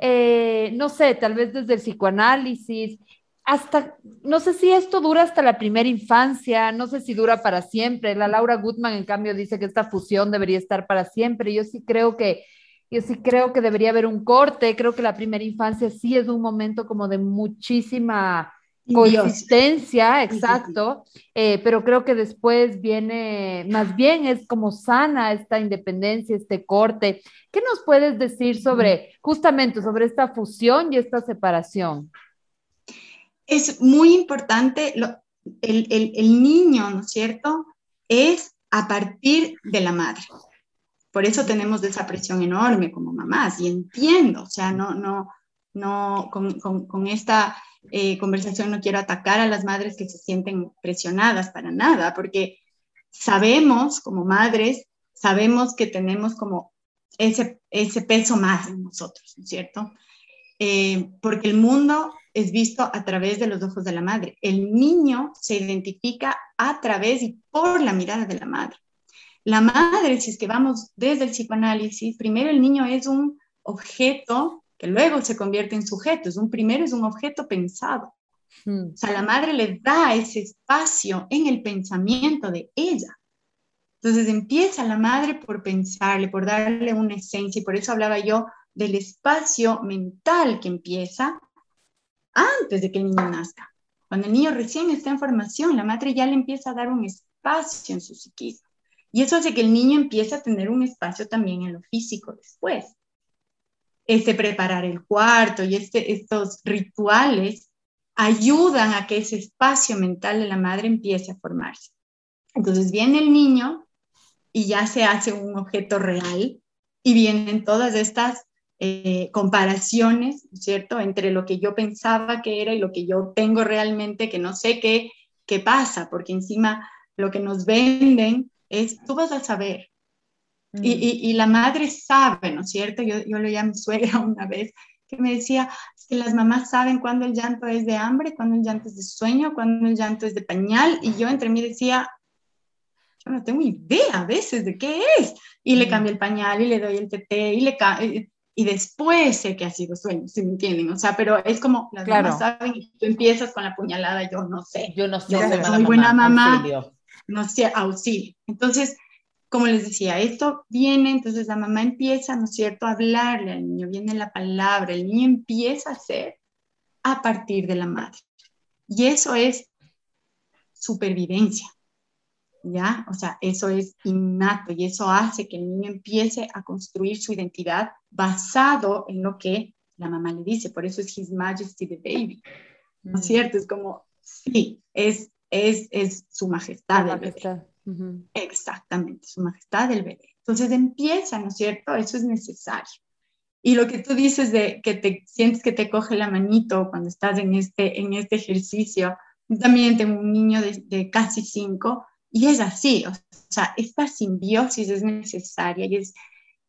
eh, no sé, tal vez desde el psicoanálisis, hasta, no sé si esto dura hasta la primera infancia, no sé si dura para siempre. La Laura Gutman, en cambio, dice que esta fusión debería estar para siempre. Yo sí creo que, yo sí creo que debería haber un corte. Creo que la primera infancia sí es un momento como de muchísima coexistencia, exacto, eh, pero creo que después viene, más bien es como sana esta independencia, este corte. ¿Qué nos puedes decir sobre, justamente, sobre esta fusión y esta separación? Es muy importante, el, el niño, ¿no es cierto? Es a partir de la madre. Por eso tenemos esa presión enorme como mamás, y entiendo, o sea, no, no, no, con, con, con esta eh, conversación no quiero atacar a las madres que se sienten presionadas para nada, porque sabemos como madres, sabemos que tenemos como ese, ese peso más en nosotros, ¿no es cierto? Eh, porque el mundo es visto a través de los ojos de la madre. El niño se identifica a través y por la mirada de la madre. La madre, si es que vamos desde el psicoanálisis, primero el niño es un objeto que luego se convierte en sujeto. Es un primero es un objeto pensado. Hmm. O sea, la madre le da ese espacio en el pensamiento de ella. Entonces empieza la madre por pensarle, por darle una esencia, y por eso hablaba yo del espacio mental que empieza antes de que el niño nazca. Cuando el niño recién está en formación, la madre ya le empieza a dar un espacio en su psiquismo. Y eso hace que el niño empiece a tener un espacio también en lo físico después este preparar el cuarto y este, estos rituales ayudan a que ese espacio mental de la madre empiece a formarse. Entonces viene el niño y ya se hace un objeto real y vienen todas estas eh, comparaciones, ¿cierto?, entre lo que yo pensaba que era y lo que yo tengo realmente, que no sé qué, qué pasa, porque encima lo que nos venden es, tú vas a saber, Mm. Y, la madre sabe, ¿no es cierto? Yo, yo lo llamé suegra una vez, que me decía que las mamás saben cuándo el llanto es de hambre, cuándo el llanto es de sueño, cuándo el llanto es de pañal, y yo entre mí decía, yo no tengo idea a veces de qué es. Y le mm. cambio el pañal y le doy el tete y le y después sé que ha sido sueño, si me entienden? O sea, pero es como las mamás saben y tú empiezas con la puñalada, yo no sé. Yo no sé. Yo soy buena mamá. No sé, auxilio. Entonces, como les decía, esto viene, entonces la mamá empieza, ¿no es cierto?, a hablarle al niño, viene la palabra, el niño empieza a ser a partir de la madre. Y eso es supervivencia, ¿ya? O sea, eso es innato y eso hace que el niño empiece a construir su identidad basado en lo que la mamá le dice. Por eso es His Majesty the Baby. ¿no es mm. cierto? Es como, sí, es, es, es su majestad. Su majestad. Exactamente, su majestad del bebé. Entonces empieza, ¿no es cierto? Eso es necesario. Y lo que tú dices de que te sientes que te coge la manito cuando estás en este, en este ejercicio, también tengo un niño de, de casi cinco y es así, o sea, esta simbiosis es necesaria y es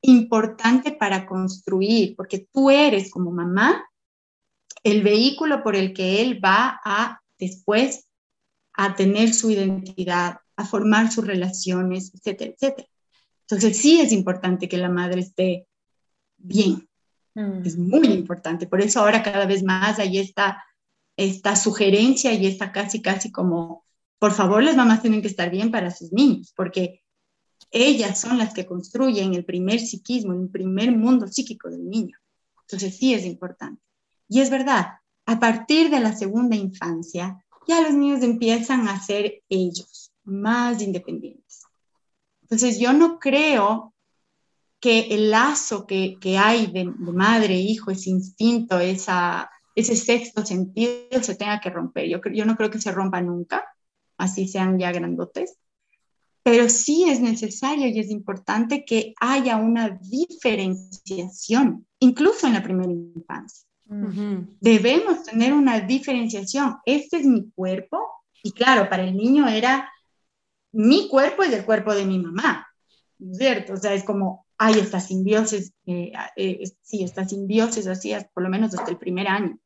importante para construir, porque tú eres como mamá el vehículo por el que él va a después a tener su identidad, a formar sus relaciones, etcétera, etcétera. Entonces sí es importante que la madre esté bien. Mm. Es muy importante. Por eso ahora cada vez más hay esta, esta sugerencia y esta casi, casi como, por favor, las mamás tienen que estar bien para sus niños, porque ellas son las que construyen el primer psiquismo, el primer mundo psíquico del niño. Entonces sí es importante. Y es verdad, a partir de la segunda infancia, ya los niños empiezan a ser ellos, más independientes. Entonces yo no creo que el lazo que, hay de, madre, hijo, ese instinto, esa, ese sexto sentido se tenga que romper. Yo no creo que se rompa nunca, así sean ya grandotes, pero sí es necesario y es importante que haya una diferenciación, incluso en la primera infancia. Debemos tener una diferenciación. Este es mi cuerpo y claro, para el niño era mi cuerpo es el cuerpo de mi mamá, ¿cierto? O sea, es como, hay esta simbiosis, eh, eh, sí, esta simbiosis así, por lo menos hasta el primer año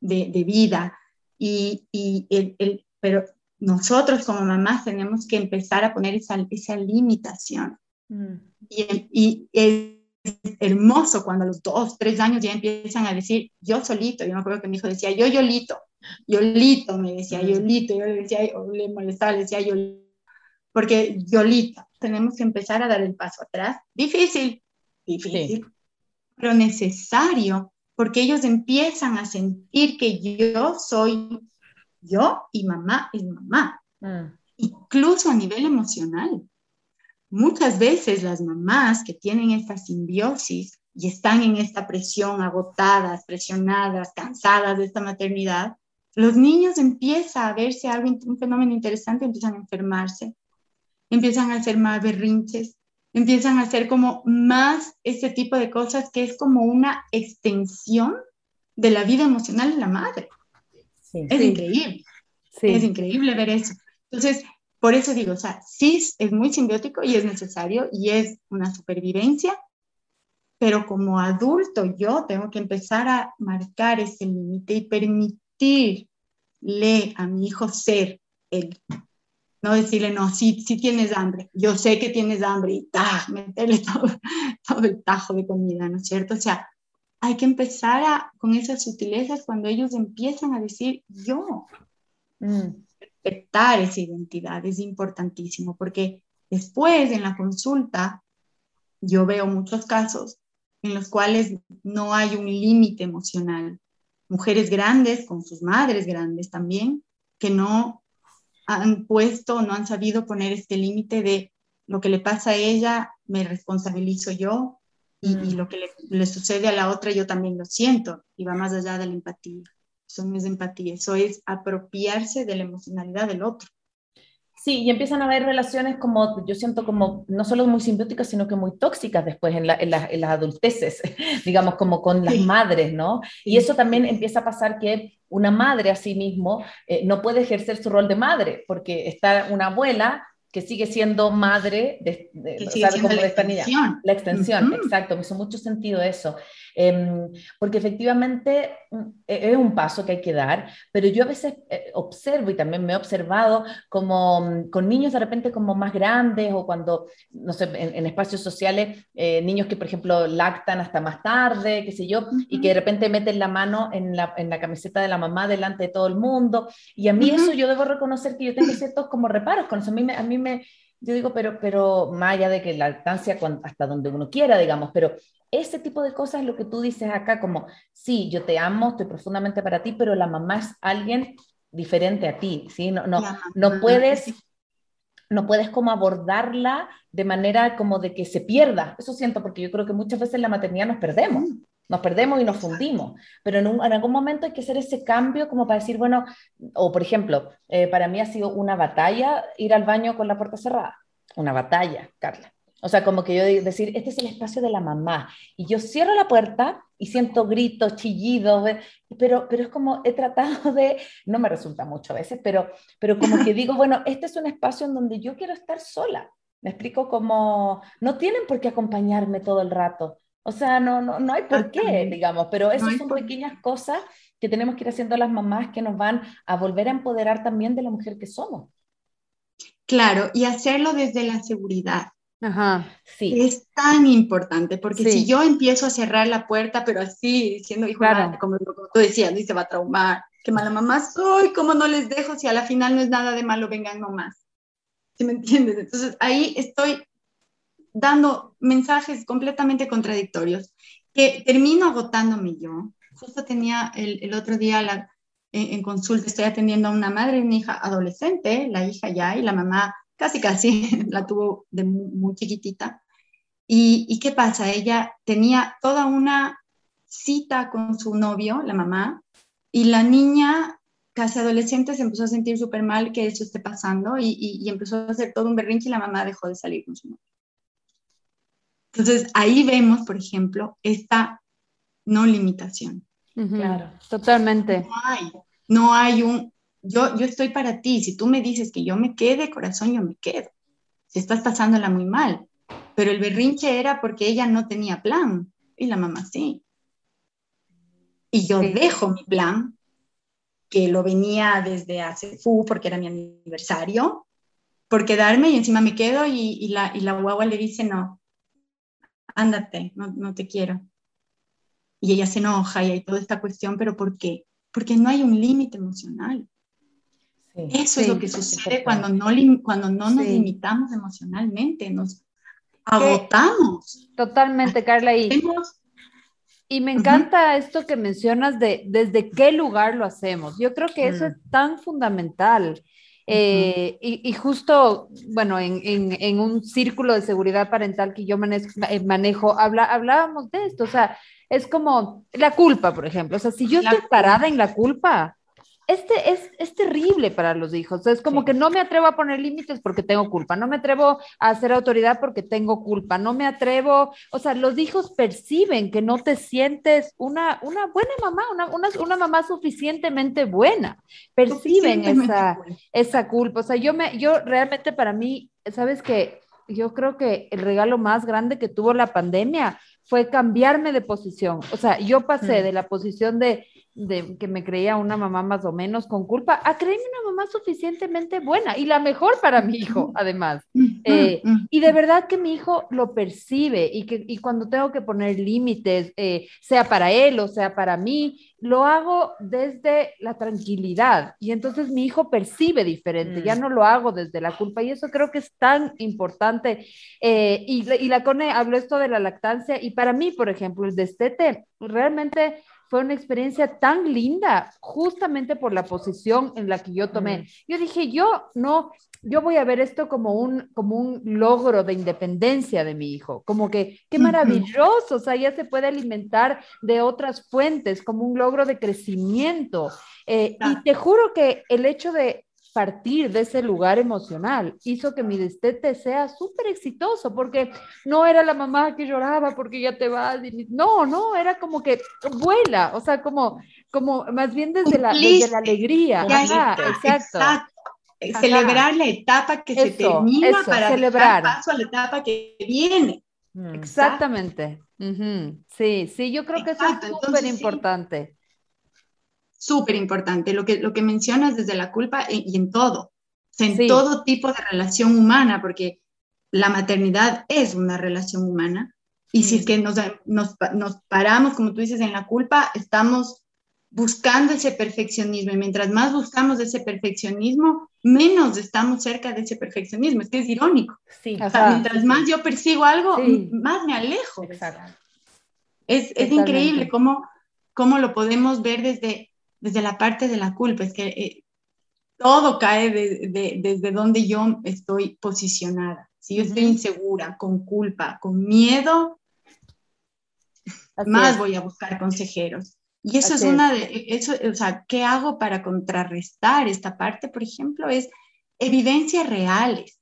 de, de vida. Y, y el, el, pero nosotros como mamás tenemos que empezar a poner esa, esa limitación. Mm. Y, y es hermoso cuando a los dos, tres años ya empiezan a decir yo solito. Yo me acuerdo que mi hijo decía yo, yolito, yolito, me decía yolito. Yo le decía, le molestaba, le decía yolito porque Yolita, tenemos que empezar a dar el paso atrás. Difícil, difícil, pero necesario, porque ellos empiezan a sentir que yo soy yo y mamá es mamá, mm. incluso a nivel emocional. Muchas veces las mamás que tienen esta simbiosis y están en esta presión, agotadas, presionadas, cansadas de esta maternidad, los niños empiezan a verse algo, un fenómeno interesante, empiezan a enfermarse, empiezan a hacer más berrinches, empiezan a hacer como más ese tipo de cosas que es como una extensión de la vida emocional de la madre. Es increíble. Es increíble ver eso. Entonces, por eso digo, o sea, sí es muy simbiótico y es necesario y es una supervivencia, pero como adulto yo tengo que empezar a marcar ese límite y permitirle a mi hijo ser él. No decirle, no, si sí tienes hambre, yo sé que tienes hambre y ¡tah! meterle todo, todo el tajo de comida, ¿no es cierto? O sea, hay que empezar a, con esas sutilezas cuando ellos empiezan a decir yo. Mm. Respetar esa identidad es importantísimo porque después en la consulta yo veo muchos casos en los cuales no hay un límite emocional. Mujeres grandes con sus madres grandes también, que no han puesto, no han sabido poner este límite de lo que le pasa a ella, me responsabilizo yo y, lo que le, sucede a la otra yo también lo siento y va más allá de la empatía. Eso no es empatía, eso es apropiarse de la emocionalidad del otro. Sí, y empiezan a haber relaciones como, yo siento como, no solo muy simbióticas, sino que muy tóxicas después en, en, las adulteces, digamos, como con las madres, ¿no? Y eso también empieza a pasar que una madre a sí mismo eh, no puede ejercer su rol de madre, porque está una abuela que sigue siendo madre de, de, esta niña. La extensión, exacto, me hizo mucho sentido eso. Em, porque efectivamente mm, e-, es un paso que hay que dar, pero yo a veces eh, observo y también me he observado como mm, con niños de repente como más grandes o cuando, no sé, en, espacios sociales, eh, niños que por ejemplo lactan hasta más tarde, qué sé yo, y que de repente meten la mano en la, en la, camiseta de la mamá delante de todo el mundo. Y a mí eso yo debo reconocer que yo tengo ciertos como reparos con eso. A mí me, a mí me yo digo, pero, pero más allá de que la lactancia hasta donde uno quiera, digamos, pero ese tipo de cosas es lo que tú dices acá, como, sí, yo te amo, estoy profundamente para ti, pero la mamá es alguien diferente a ti, ¿sí? No, no, no puedes... No puedes como abordarla de manera como de que se pierda. Eso siento, porque yo creo que muchas veces la maternidad nos perdemos. Nos perdemos y nos fundimos, pero en, algún momento hay que hacer ese cambio como para decir, bueno, o por ejemplo, eh, para mí ha sido una batalla ir al baño con la puerta cerrada, una batalla, Carla. O sea, como que yo decir, este es el espacio de la mamá. Y yo cierro la puerta y siento gritos, chillidos, pero, pero es como he tratado de, no me resulta mucho a veces, pero, pero como que digo, bueno, este es un espacio en donde yo quiero estar sola. Me explico como, no tienen por qué acompañarme todo el rato. O sea, no, no, no hay por qué, digamos, pero esas son pequeñas cosas que tenemos que ir haciendo las mamás que nos van a volver a empoderar también de la mujer que somos. Claro, y hacerlo desde la seguridad. Ajá, sí. Es tan importante, porque si yo empiezo a cerrar la puerta, pero así, diciendo, hijo, como, tú decías, ni se va a traumar, qué mala mamá soy, cómo no les dejo si a la final no es nada de malo, vengan nomás. ¿Sí me entiendes? Entonces ahí estoy dando mensajes completamente contradictorios que termino agotándome yo. Justo tenía el, otro día la, en, consulta, estoy atendiendo a una madre y una hija adolescente, la hija ya, y la mamá casi casi la tuvo de muy, chiquitita. Y, ¿Y qué pasa? Ella tenía toda una cita con su novio, la mamá, y la niña casi adolescente se empezó a sentir súper mal que eso esté pasando y, y, empezó a hacer todo un berrinche y la mamá dejó de salir con su novio. Entonces, ahí vemos, por ejemplo, esta no limitación. Claro, totalmente. No hay, no hay un, yo, yo estoy para ti, si tú me dices que yo me quede, corazón, yo me quedo. Si estás pasándola muy mal. Pero el berrinche era porque ella no tenía plan y la mamá sí. Y yo dejo mi plan, que lo venía desde hace, fu, porque era mi aniversario, por quedarme y encima me quedo y, y, la, y la guagua le dice, no, ándate, no, no te quiero. Y ella se enoja y hay toda esta cuestión, pero ¿por qué? Porque no hay un límite emocional. Eso es lo que sucede cuando no, cuando no nos limitamos emocionalmente, nos agotamos. Totalmente, Carla. Y, y me encanta esto que mencionas de desde qué lugar lo hacemos. Yo creo que eso es mm. tan fundamental. Eh, y, justo, bueno, en, en, un círculo de seguridad parental que yo manejo, eh, manejo habla, hablábamos de esto, o sea, es como la culpa, por ejemplo, o sea, si yo estoy parada en la culpa, este es, es terrible para los hijos. Es como que no me atrevo a poner límites porque tengo culpa, no me atrevo a hacer autoridad porque tengo culpa, no me atrevo, o sea, los hijos perciben que no te sientes una, una buena mamá, una, una, una mamá suficientemente buena, perciben esa, esa culpa. O sea, yo, me, yo realmente para mí, sabes que yo creo que el regalo más grande que tuvo la pandemia fue cambiarme de posición. O sea, yo pasé de la posición de de que me creía una mamá más o menos con culpa, a creerme una mamá suficientemente buena y la mejor para mi hijo, además. Eh, y de verdad que mi hijo lo percibe y que y cuando tengo que poner límites, eh, sea para él o sea para mí, lo hago desde la tranquilidad y entonces mi hijo percibe diferente, ya mm. no lo hago desde la culpa y eso creo que es tan importante. Eh, y, y la Cone habló esto de la lactancia y para mí, por ejemplo, el destete, realmente fue una experiencia tan linda, justamente por la posición en la que yo tomé. Mm. Yo dije, yo no, yo voy a ver esto como un, como un logro de independencia de mi hijo, como que qué maravilloso, o sea, ya se puede alimentar de otras fuentes, como un logro de crecimiento. Eh, y te juro que el hecho de partir de ese lugar emocional hizo que mi destete sea súper exitoso, porque no era la mamá que lloraba porque ya te vas, no, no, era como que vuela, o sea, como, como más bien desde, la, desde la, alegría. exacto. Celebrar la etapa que se termina para celebrar paso a la etapa que viene. Mm. Exactamente. Sí, sí, yo creo que eso es súper importante súper importante, lo que, lo que mencionas desde la culpa y, en todo, en todo tipo de relación humana, porque la maternidad es una relación humana. Y si es que nos, nos, nos, paramos, como tú dices, en la culpa, estamos buscando ese perfeccionismo. Y mientras más buscamos ese perfeccionismo, menos estamos cerca de ese perfeccionismo. Es que es irónico. Sí, mientras más yo persigo algo, más me alejo. Es, es increíble cómo, cómo lo podemos ver desde, desde la parte de la culpa, es que eh, todo cae desde donde yo estoy posicionada. Si yo estoy insegura, con culpa, con miedo, más voy a buscar consejeros. Y eso es una de, eso, o sea, ¿qué hago para contrarrestar esta parte? Por ejemplo, es evidencias reales,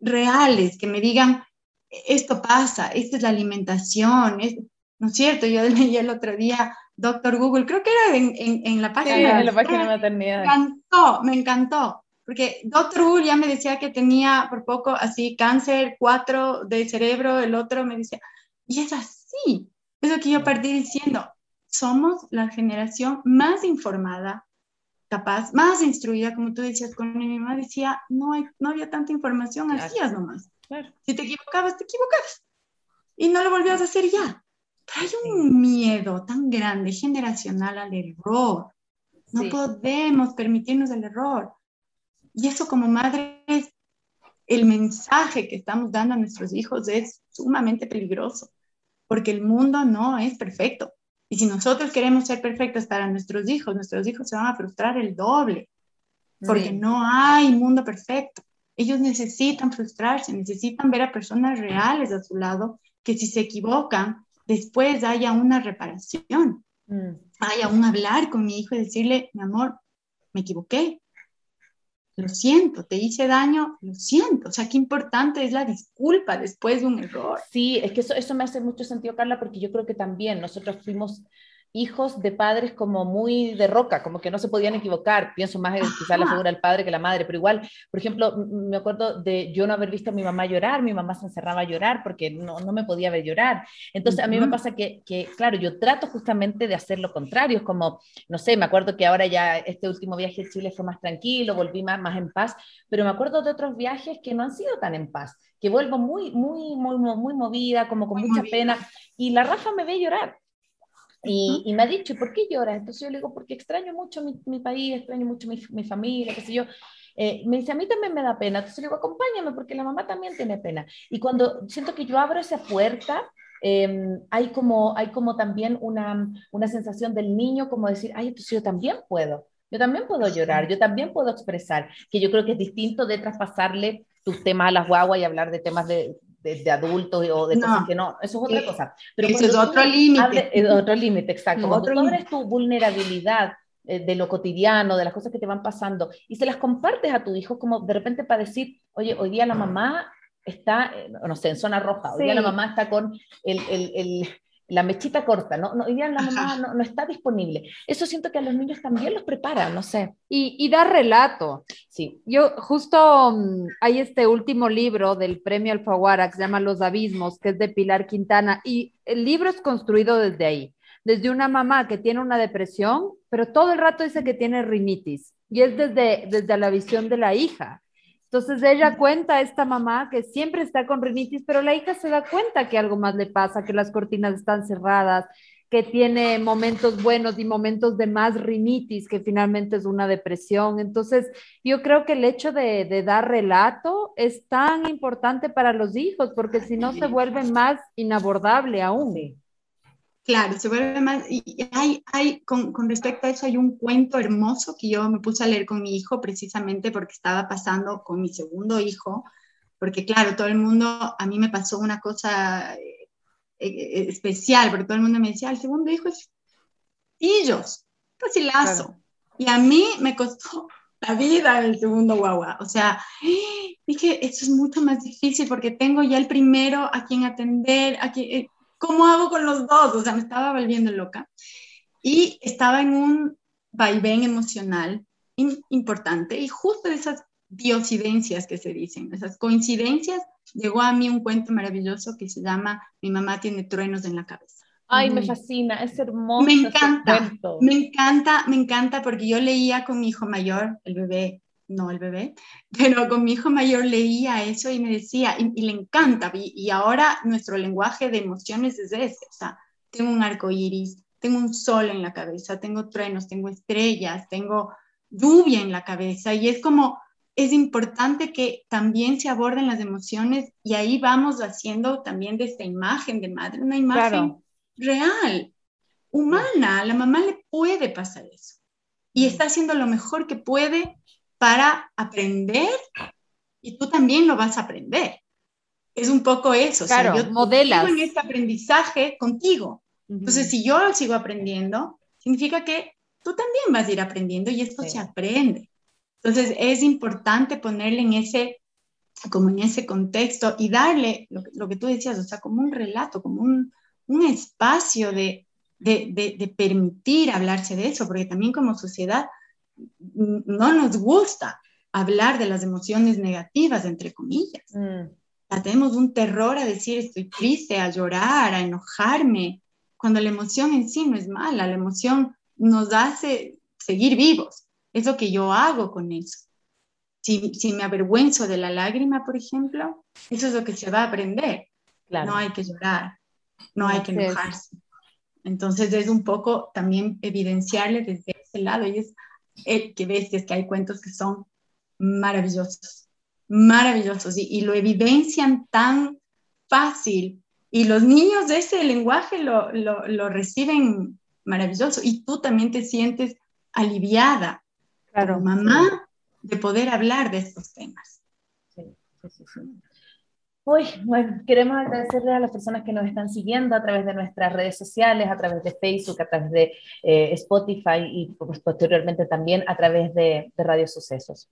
reales, que me digan, esto pasa, esta es la alimentación, ¿no es cierto? Yo leí el otro día, doctor Google, creo que era en, en, la página. Sí, en la página de maternidad. Me encantó, me encantó, porque doctor Google ya me decía que tenía por poco así cáncer, cuatro de cerebro, el otro me decía, y es así, es lo que yo partí diciendo, somos la generación más informada, capaz, más instruida, como tú decías, con mi mamá decía, no, hay, no había tanta información, hacías nomás. Si te equivocabas, te equivocabas. Y no lo volvías a hacer ya. Pero hay un miedo tan grande, generacional al error. No podemos permitirnos el error. Y eso como madres, el mensaje que estamos dando a nuestros hijos es sumamente peligroso, porque el mundo no es perfecto. Y si nosotros queremos ser perfectos para nuestros hijos, nuestros hijos se van a frustrar el doble, porque no hay mundo perfecto. Ellos necesitan frustrarse, necesitan ver a personas reales a su lado, que si se equivocan, después haya una reparación, mm. haya un hablar con mi hijo y decirle, mi amor, me equivoqué, lo siento, te hice daño, lo siento. O sea, qué importante es la disculpa después de un error. Sí, es que eso, eso me hace mucho sentido, Carla, porque yo creo que también nosotros fuimos hijos de padres como muy de roca, como que no se podían equivocar. Pienso más en quizás la figura del padre que la madre, pero igual, por ejemplo, me acuerdo de yo no haber visto a mi mamá llorar, mi mamá se encerraba a llorar porque no, no me podía ver llorar. Entonces, a mí me pasa que, que, claro, yo trato justamente de hacer lo contrario, es como, no sé, me acuerdo que ahora ya este último viaje a Chile fue más tranquilo, volví más, más en paz, pero me acuerdo de otros viajes que no han sido tan en paz, que vuelvo muy, muy, muy, muy movida, como con mucha pena, y la Rafa me ve llorar. Y, me ha dicho, ¿por qué lloras? Entonces yo le digo, porque extraño mucho mi, mi país, extraño mucho mi, mi, familia, qué sé yo. Eh, me dice, a mí también me da pena. Entonces le digo, acompáñame, porque la mamá también tiene pena. Y cuando siento que yo abro esa puerta, em, hay, como, hay como también una, una sensación del niño, como decir, ay, entonces yo también puedo. Yo también puedo llorar, yo también puedo expresar, que yo creo que es distinto de traspasarle tus temas a las guaguas y hablar de temas de, de, adultos o de cosas que no, eso es otra cosa. Pero eso es otro límite. Es otro límite, exacto. Cuando tú abres tu vulnerabilidad eh, de lo cotidiano, de las cosas que te van pasando, y se las compartes a tu hijo como de repente para decir, oye, hoy día la mamá está, eh, no sé, en zona roja, hoy día la mamá está con el, el, el la mechita corta, ¿no? no hoy día la mamá no, no, está disponible. Eso siento que a los niños también los prepara, no sé. Y, y da relato. Sí. Yo justo mm, hay este último libro del premio Alfaguara que se llama Los Abismos, que es de Pilar Quintana, y el libro es construido desde ahí, desde una mamá que tiene una depresión, pero todo el rato dice que tiene rinitis, y es desde, desde la visión de la hija. Entonces ella cuenta a esta mamá que siempre está con rinitis, pero la hija se da cuenta que algo más le pasa, que las cortinas están cerradas, que tiene momentos buenos y momentos de más rinitis, que finalmente es una depresión. Entonces, yo creo que el hecho de, dar relato es tan importante para los hijos, porque si no se vuelve más inabordable aún. Claro, se vuelve más, y hay, hay con, con, respecto a eso, hay un cuento hermoso que yo me puse a leer con mi hijo precisamente porque estaba pasando con mi segundo hijo, porque claro, todo el mundo, a mí me pasó una cosa eh, eh, especial, porque todo el mundo me decía, el segundo hijo es facilazo. Claro. Y a mí me costó la vida el segundo guagua. O sea, dije, esto es mucho más difícil porque tengo ya el primero a quien atender, a quien, eh, ¿cómo hago con los dos? O sea, me estaba volviendo loca. Y estaba en un vaivén emocional importante y justo esas diosidencias que se dicen, esas coincidencias, llegó a mí un cuento maravilloso que se llama Mi mamá tiene truenos en la cabeza. Ay, me fascina, es hermoso. Me encanta, me encanta, me encanta porque yo leía con mi hijo mayor, el bebé no el bebé, pero con mi hijo mayor leía eso y me decía, y, le encanta, y, ahora nuestro lenguaje de emociones es ese, o sea, tengo un arco iris, tengo un sol en la cabeza, tengo truenos, tengo estrellas, tengo lluvia en la cabeza, y es como, es importante que también se aborden las emociones y ahí vamos haciendo también de esta imagen de madre, una imagen real, humana, a la mamá le puede pasar eso. Y está haciendo lo mejor que puede para aprender y tú también lo vas a aprender. es un poco eso. Claro, o sea, yo modelas. en este aprendizaje contigo. Entonces, si yo sigo aprendiendo, significa que tú también vas a ir aprendiendo y esto se aprende. Entonces, es importante ponerle en ese, como en ese contexto y darle lo que, lo que tú decías, o sea, como un relato, como un, un espacio de, de, de, de, permitir hablarse de eso, porque también como sociedad no nos gusta hablar de las emociones negativas, entre comillas. Mm. Tenemos un terror a decir estoy triste, a llorar, a enojarme, cuando la emoción en sí no es mala, la emoción nos hace seguir vivos. Es lo que yo hago con eso. Si, si me avergüenzo de la lágrima, por ejemplo, eso es lo que se va a aprender. No hay que llorar, no hay que enojarse. Entonces es un poco también evidenciarle desde ese lado. Y es el que ves es que hay cuentos que son maravillosos, maravillosos y, y lo evidencian tan fácil y los niños de ese lenguaje lo, lo, lo, reciben maravilloso y tú también te sientes aliviada claro, como mamá de poder hablar de estos temas. Sí. Uy, bueno, queremos agradecerle a las personas que nos están siguiendo a través de nuestras redes sociales, a través de Facebook, a través de eh, Spotify y pues, posteriormente también a través de, de Radio Sucesos.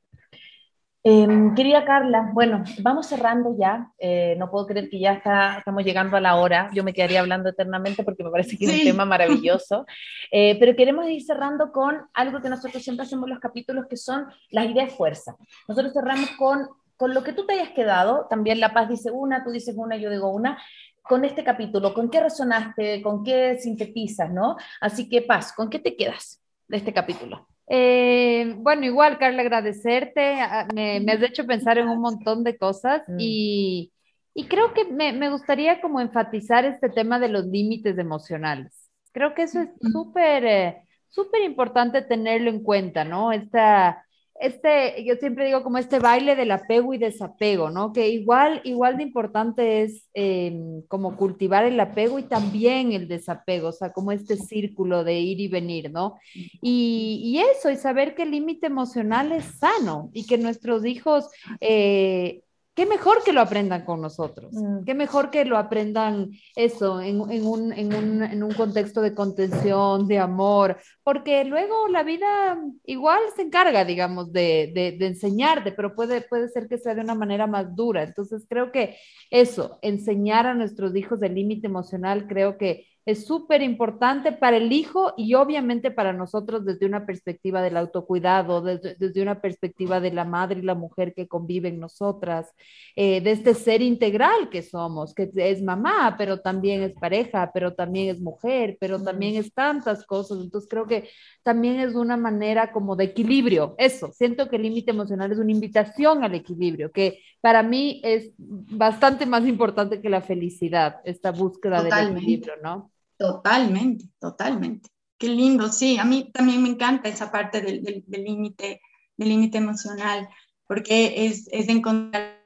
Eh, querida Carla, bueno, vamos cerrando ya. Eh, no puedo creer que ya está, estamos llegando a la hora. Yo me quedaría hablando eternamente porque me parece que es un tema maravilloso. Eh, pero queremos ir cerrando con algo que nosotros siempre hacemos en los capítulos, que son las ideas fuerza. Nosotros cerramos con, con lo que tú te hayas quedado. También La Paz dice una, tú dices una, yo digo una. Con este capítulo, ¿con qué resonaste? ¿Con qué sintetizas? ¿no? Así que, Paz, ¿con qué te quedas de este capítulo? Eh, bueno, igual, Carla, agradecerte. Ah, me, me, has hecho pensar en un montón de cosas mm. y, y, creo que me, me, gustaría como enfatizar este tema de los límites emocionales. Creo que eso es súper, eh, súper importante tenerlo en cuenta, ¿no? Esta, este, yo siempre digo como este baile del apego y desapego, ¿no? Que igual, igual de importante es em, como cultivar el apego y también el desapego, o sea, como este círculo de ir y venir, ¿no? Y, y eso, y saber que el límite emocional es sano y que nuestros hijos eh, qué mejor que lo aprendan con nosotros, mm. qué mejor que lo aprendan eso en, en, un, en, un, en, un, contexto de contención, de amor, porque luego la vida igual se encarga, digamos, de, de, de, enseñarte, pero puede, puede ser que sea de una manera más dura. Entonces creo que eso, enseñar a nuestros hijos el límite emocional, creo que es súper importante para el hijo y obviamente para nosotros desde una perspectiva del autocuidado, desde, desde una perspectiva de la madre y la mujer que conviven nosotras, eh, de este ser integral que somos, que es mamá, pero también es pareja, pero también es mujer, pero también es tantas cosas. Entonces creo que también es una manera como de equilibrio. Eso, siento que el límite emocional es una invitación al equilibrio, que para mí es bastante más importante que la felicidad, esta búsqueda del equilibrio, ¿no? Totalmente, totalmente. Qué lindo, sí, a mí también me encanta esa parte del límite del límite emocional, porque es, es encontrar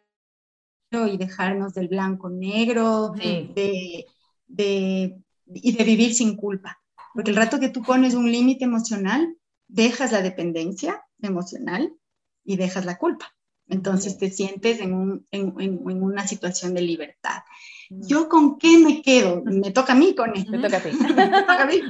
y dejarnos del blanco negro, de, de, y de vivir sin culpa. Porque el rato que tú pones un límite emocional, dejas la dependencia emocional y dejas la culpa. Entonces te sientes en, un, en, en, una situación de libertad. ¿Yo con qué me quedo? Me toca a mí con esto. Me toca a ti. toca a mí.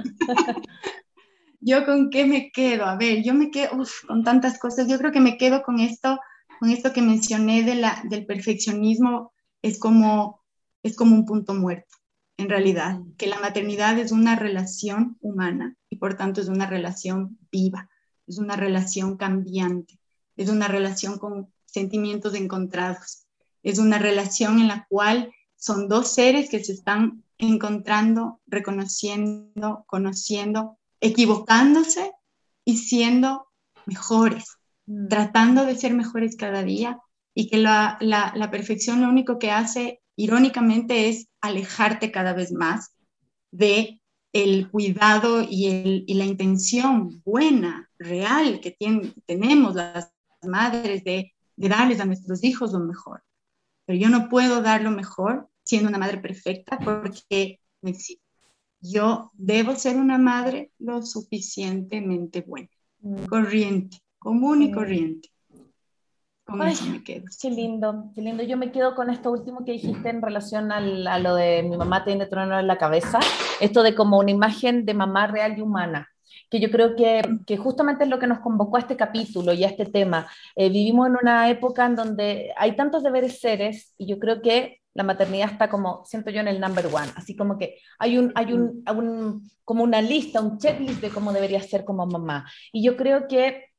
¿Yo con qué me quedo? A ver, yo me quedo uf, con tantas cosas. Yo creo que me quedo con esto, con esto que mencioné de la, del perfeccionismo. Es como, es como un punto muerto, en realidad, que la maternidad es una relación humana y por tanto es una relación viva, es una relación cambiante, es una relación con sentimientos encontrados. Es una relación en la cual son dos seres que se están encontrando, reconociendo, conociendo, equivocándose y siendo mejores, mm. tratando de ser mejores cada día y que la, la, la, perfección lo único que hace irónicamente es alejarte cada vez más de el cuidado y, el, y la intención buena, real que tiene, tenemos las madres de de darles a nuestros hijos lo mejor. Pero yo no puedo dar lo mejor siendo una madre perfecta porque existe. Yo debo ser una madre lo suficientemente buena, mm. corriente, común y mm. corriente. con eso me quedo. Qué lindo, qué lindo. Yo me quedo con esto último que dijiste en relación al, a lo de mi mamá tiene trono en la cabeza, esto de como una imagen de mamá real y humana que yo creo que, que, justamente es lo que nos convocó a este capítulo y a este tema. Eh, vivimos en una época en donde hay tantos deberes seres y yo creo que la maternidad está como, siento yo, en el number one, así como que hay, un, hay un, un, como una lista, un checklist de cómo debería ser como mamá. Y yo creo que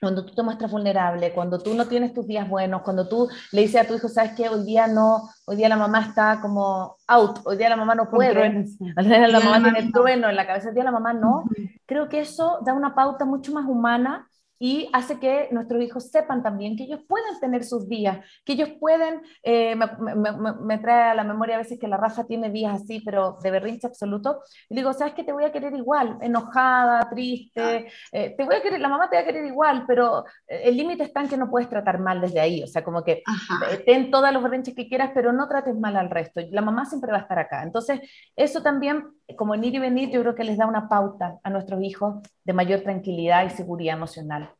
cuando tú te muestras vulnerable, cuando tú no tienes tus días buenos, cuando tú le dices a tu hijo, sabes que hoy día no, hoy día la mamá está como out, hoy día la mamá no puede, hoy día la mamá tiene el trueno en la cabeza, hoy día la mamá no, creo que eso da una pauta mucho más humana y hace que nuestros hijos sepan también que ellos pueden tener sus días, que ellos pueden, eh, me, me, me, trae a la memoria a veces que la Rafa tiene días así, pero de berrinche absoluto, y digo, ¿sabes que Te voy a querer igual, enojada, triste, eh, te voy a querer, la mamá te va a querer igual, pero eh, el límite está en que no puedes tratar mal desde ahí, o sea, como que ten todos los berrinches que quieras, pero no trates mal al resto, la mamá siempre va a estar acá, entonces eso también, como en ir y venir, yo creo que les da una pauta a nuestros hijos de mayor tranquilidad y seguridad emocional.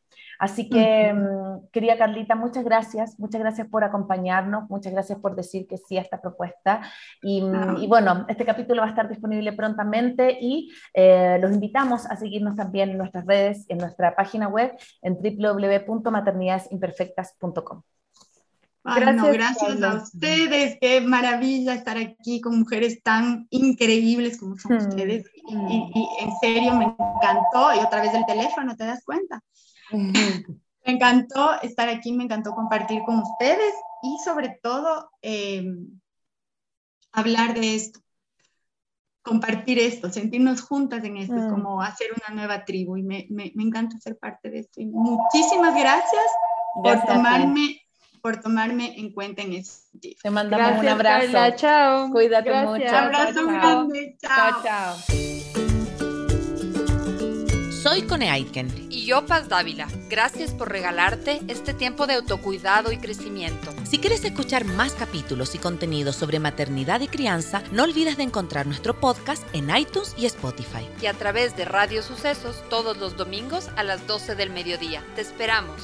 Así que, mm, querida Carlita, muchas gracias, muchas gracias por acompañarnos, muchas gracias por decir que sí a esta propuesta. Y, mm, bueno, este capítulo va a estar disponible prontamente y eh, los invitamos a seguirnos también en nuestras redes, en nuestra página web, en www.maternidadesimperfectas.com. gracias, gracias a ustedes. Qué maravilla estar aquí con mujeres tan increíbles como son hmm. ustedes. Y, y, en serio me encantó. Y otra vez el teléfono, ¿te das cuenta? Me encantó estar aquí, me encantó compartir con ustedes y sobre todo em, hablar de esto, compartir esto, sentirnos juntas en esto, es mm. como hacer una nueva tribu y me, me, me, encanta ser parte de esto. Y muchísimas gracias, por tomarme por tomarme en cuenta en eso. Te mandamos un abrazo. chao. Cuídate mucho. Un abrazo grande. Chao. chao. Soy Cone Aitken. Y yo, Paz Dávila. Gracias por regalarte este tiempo de autocuidado y crecimiento. Si quieres escuchar más capítulos y contenidos sobre maternidad y crianza, no olvides de encontrar nuestro podcast en iTunes y Spotify. Y a través de Radio Sucesos todos los domingos a las 12 del mediodía. Te esperamos.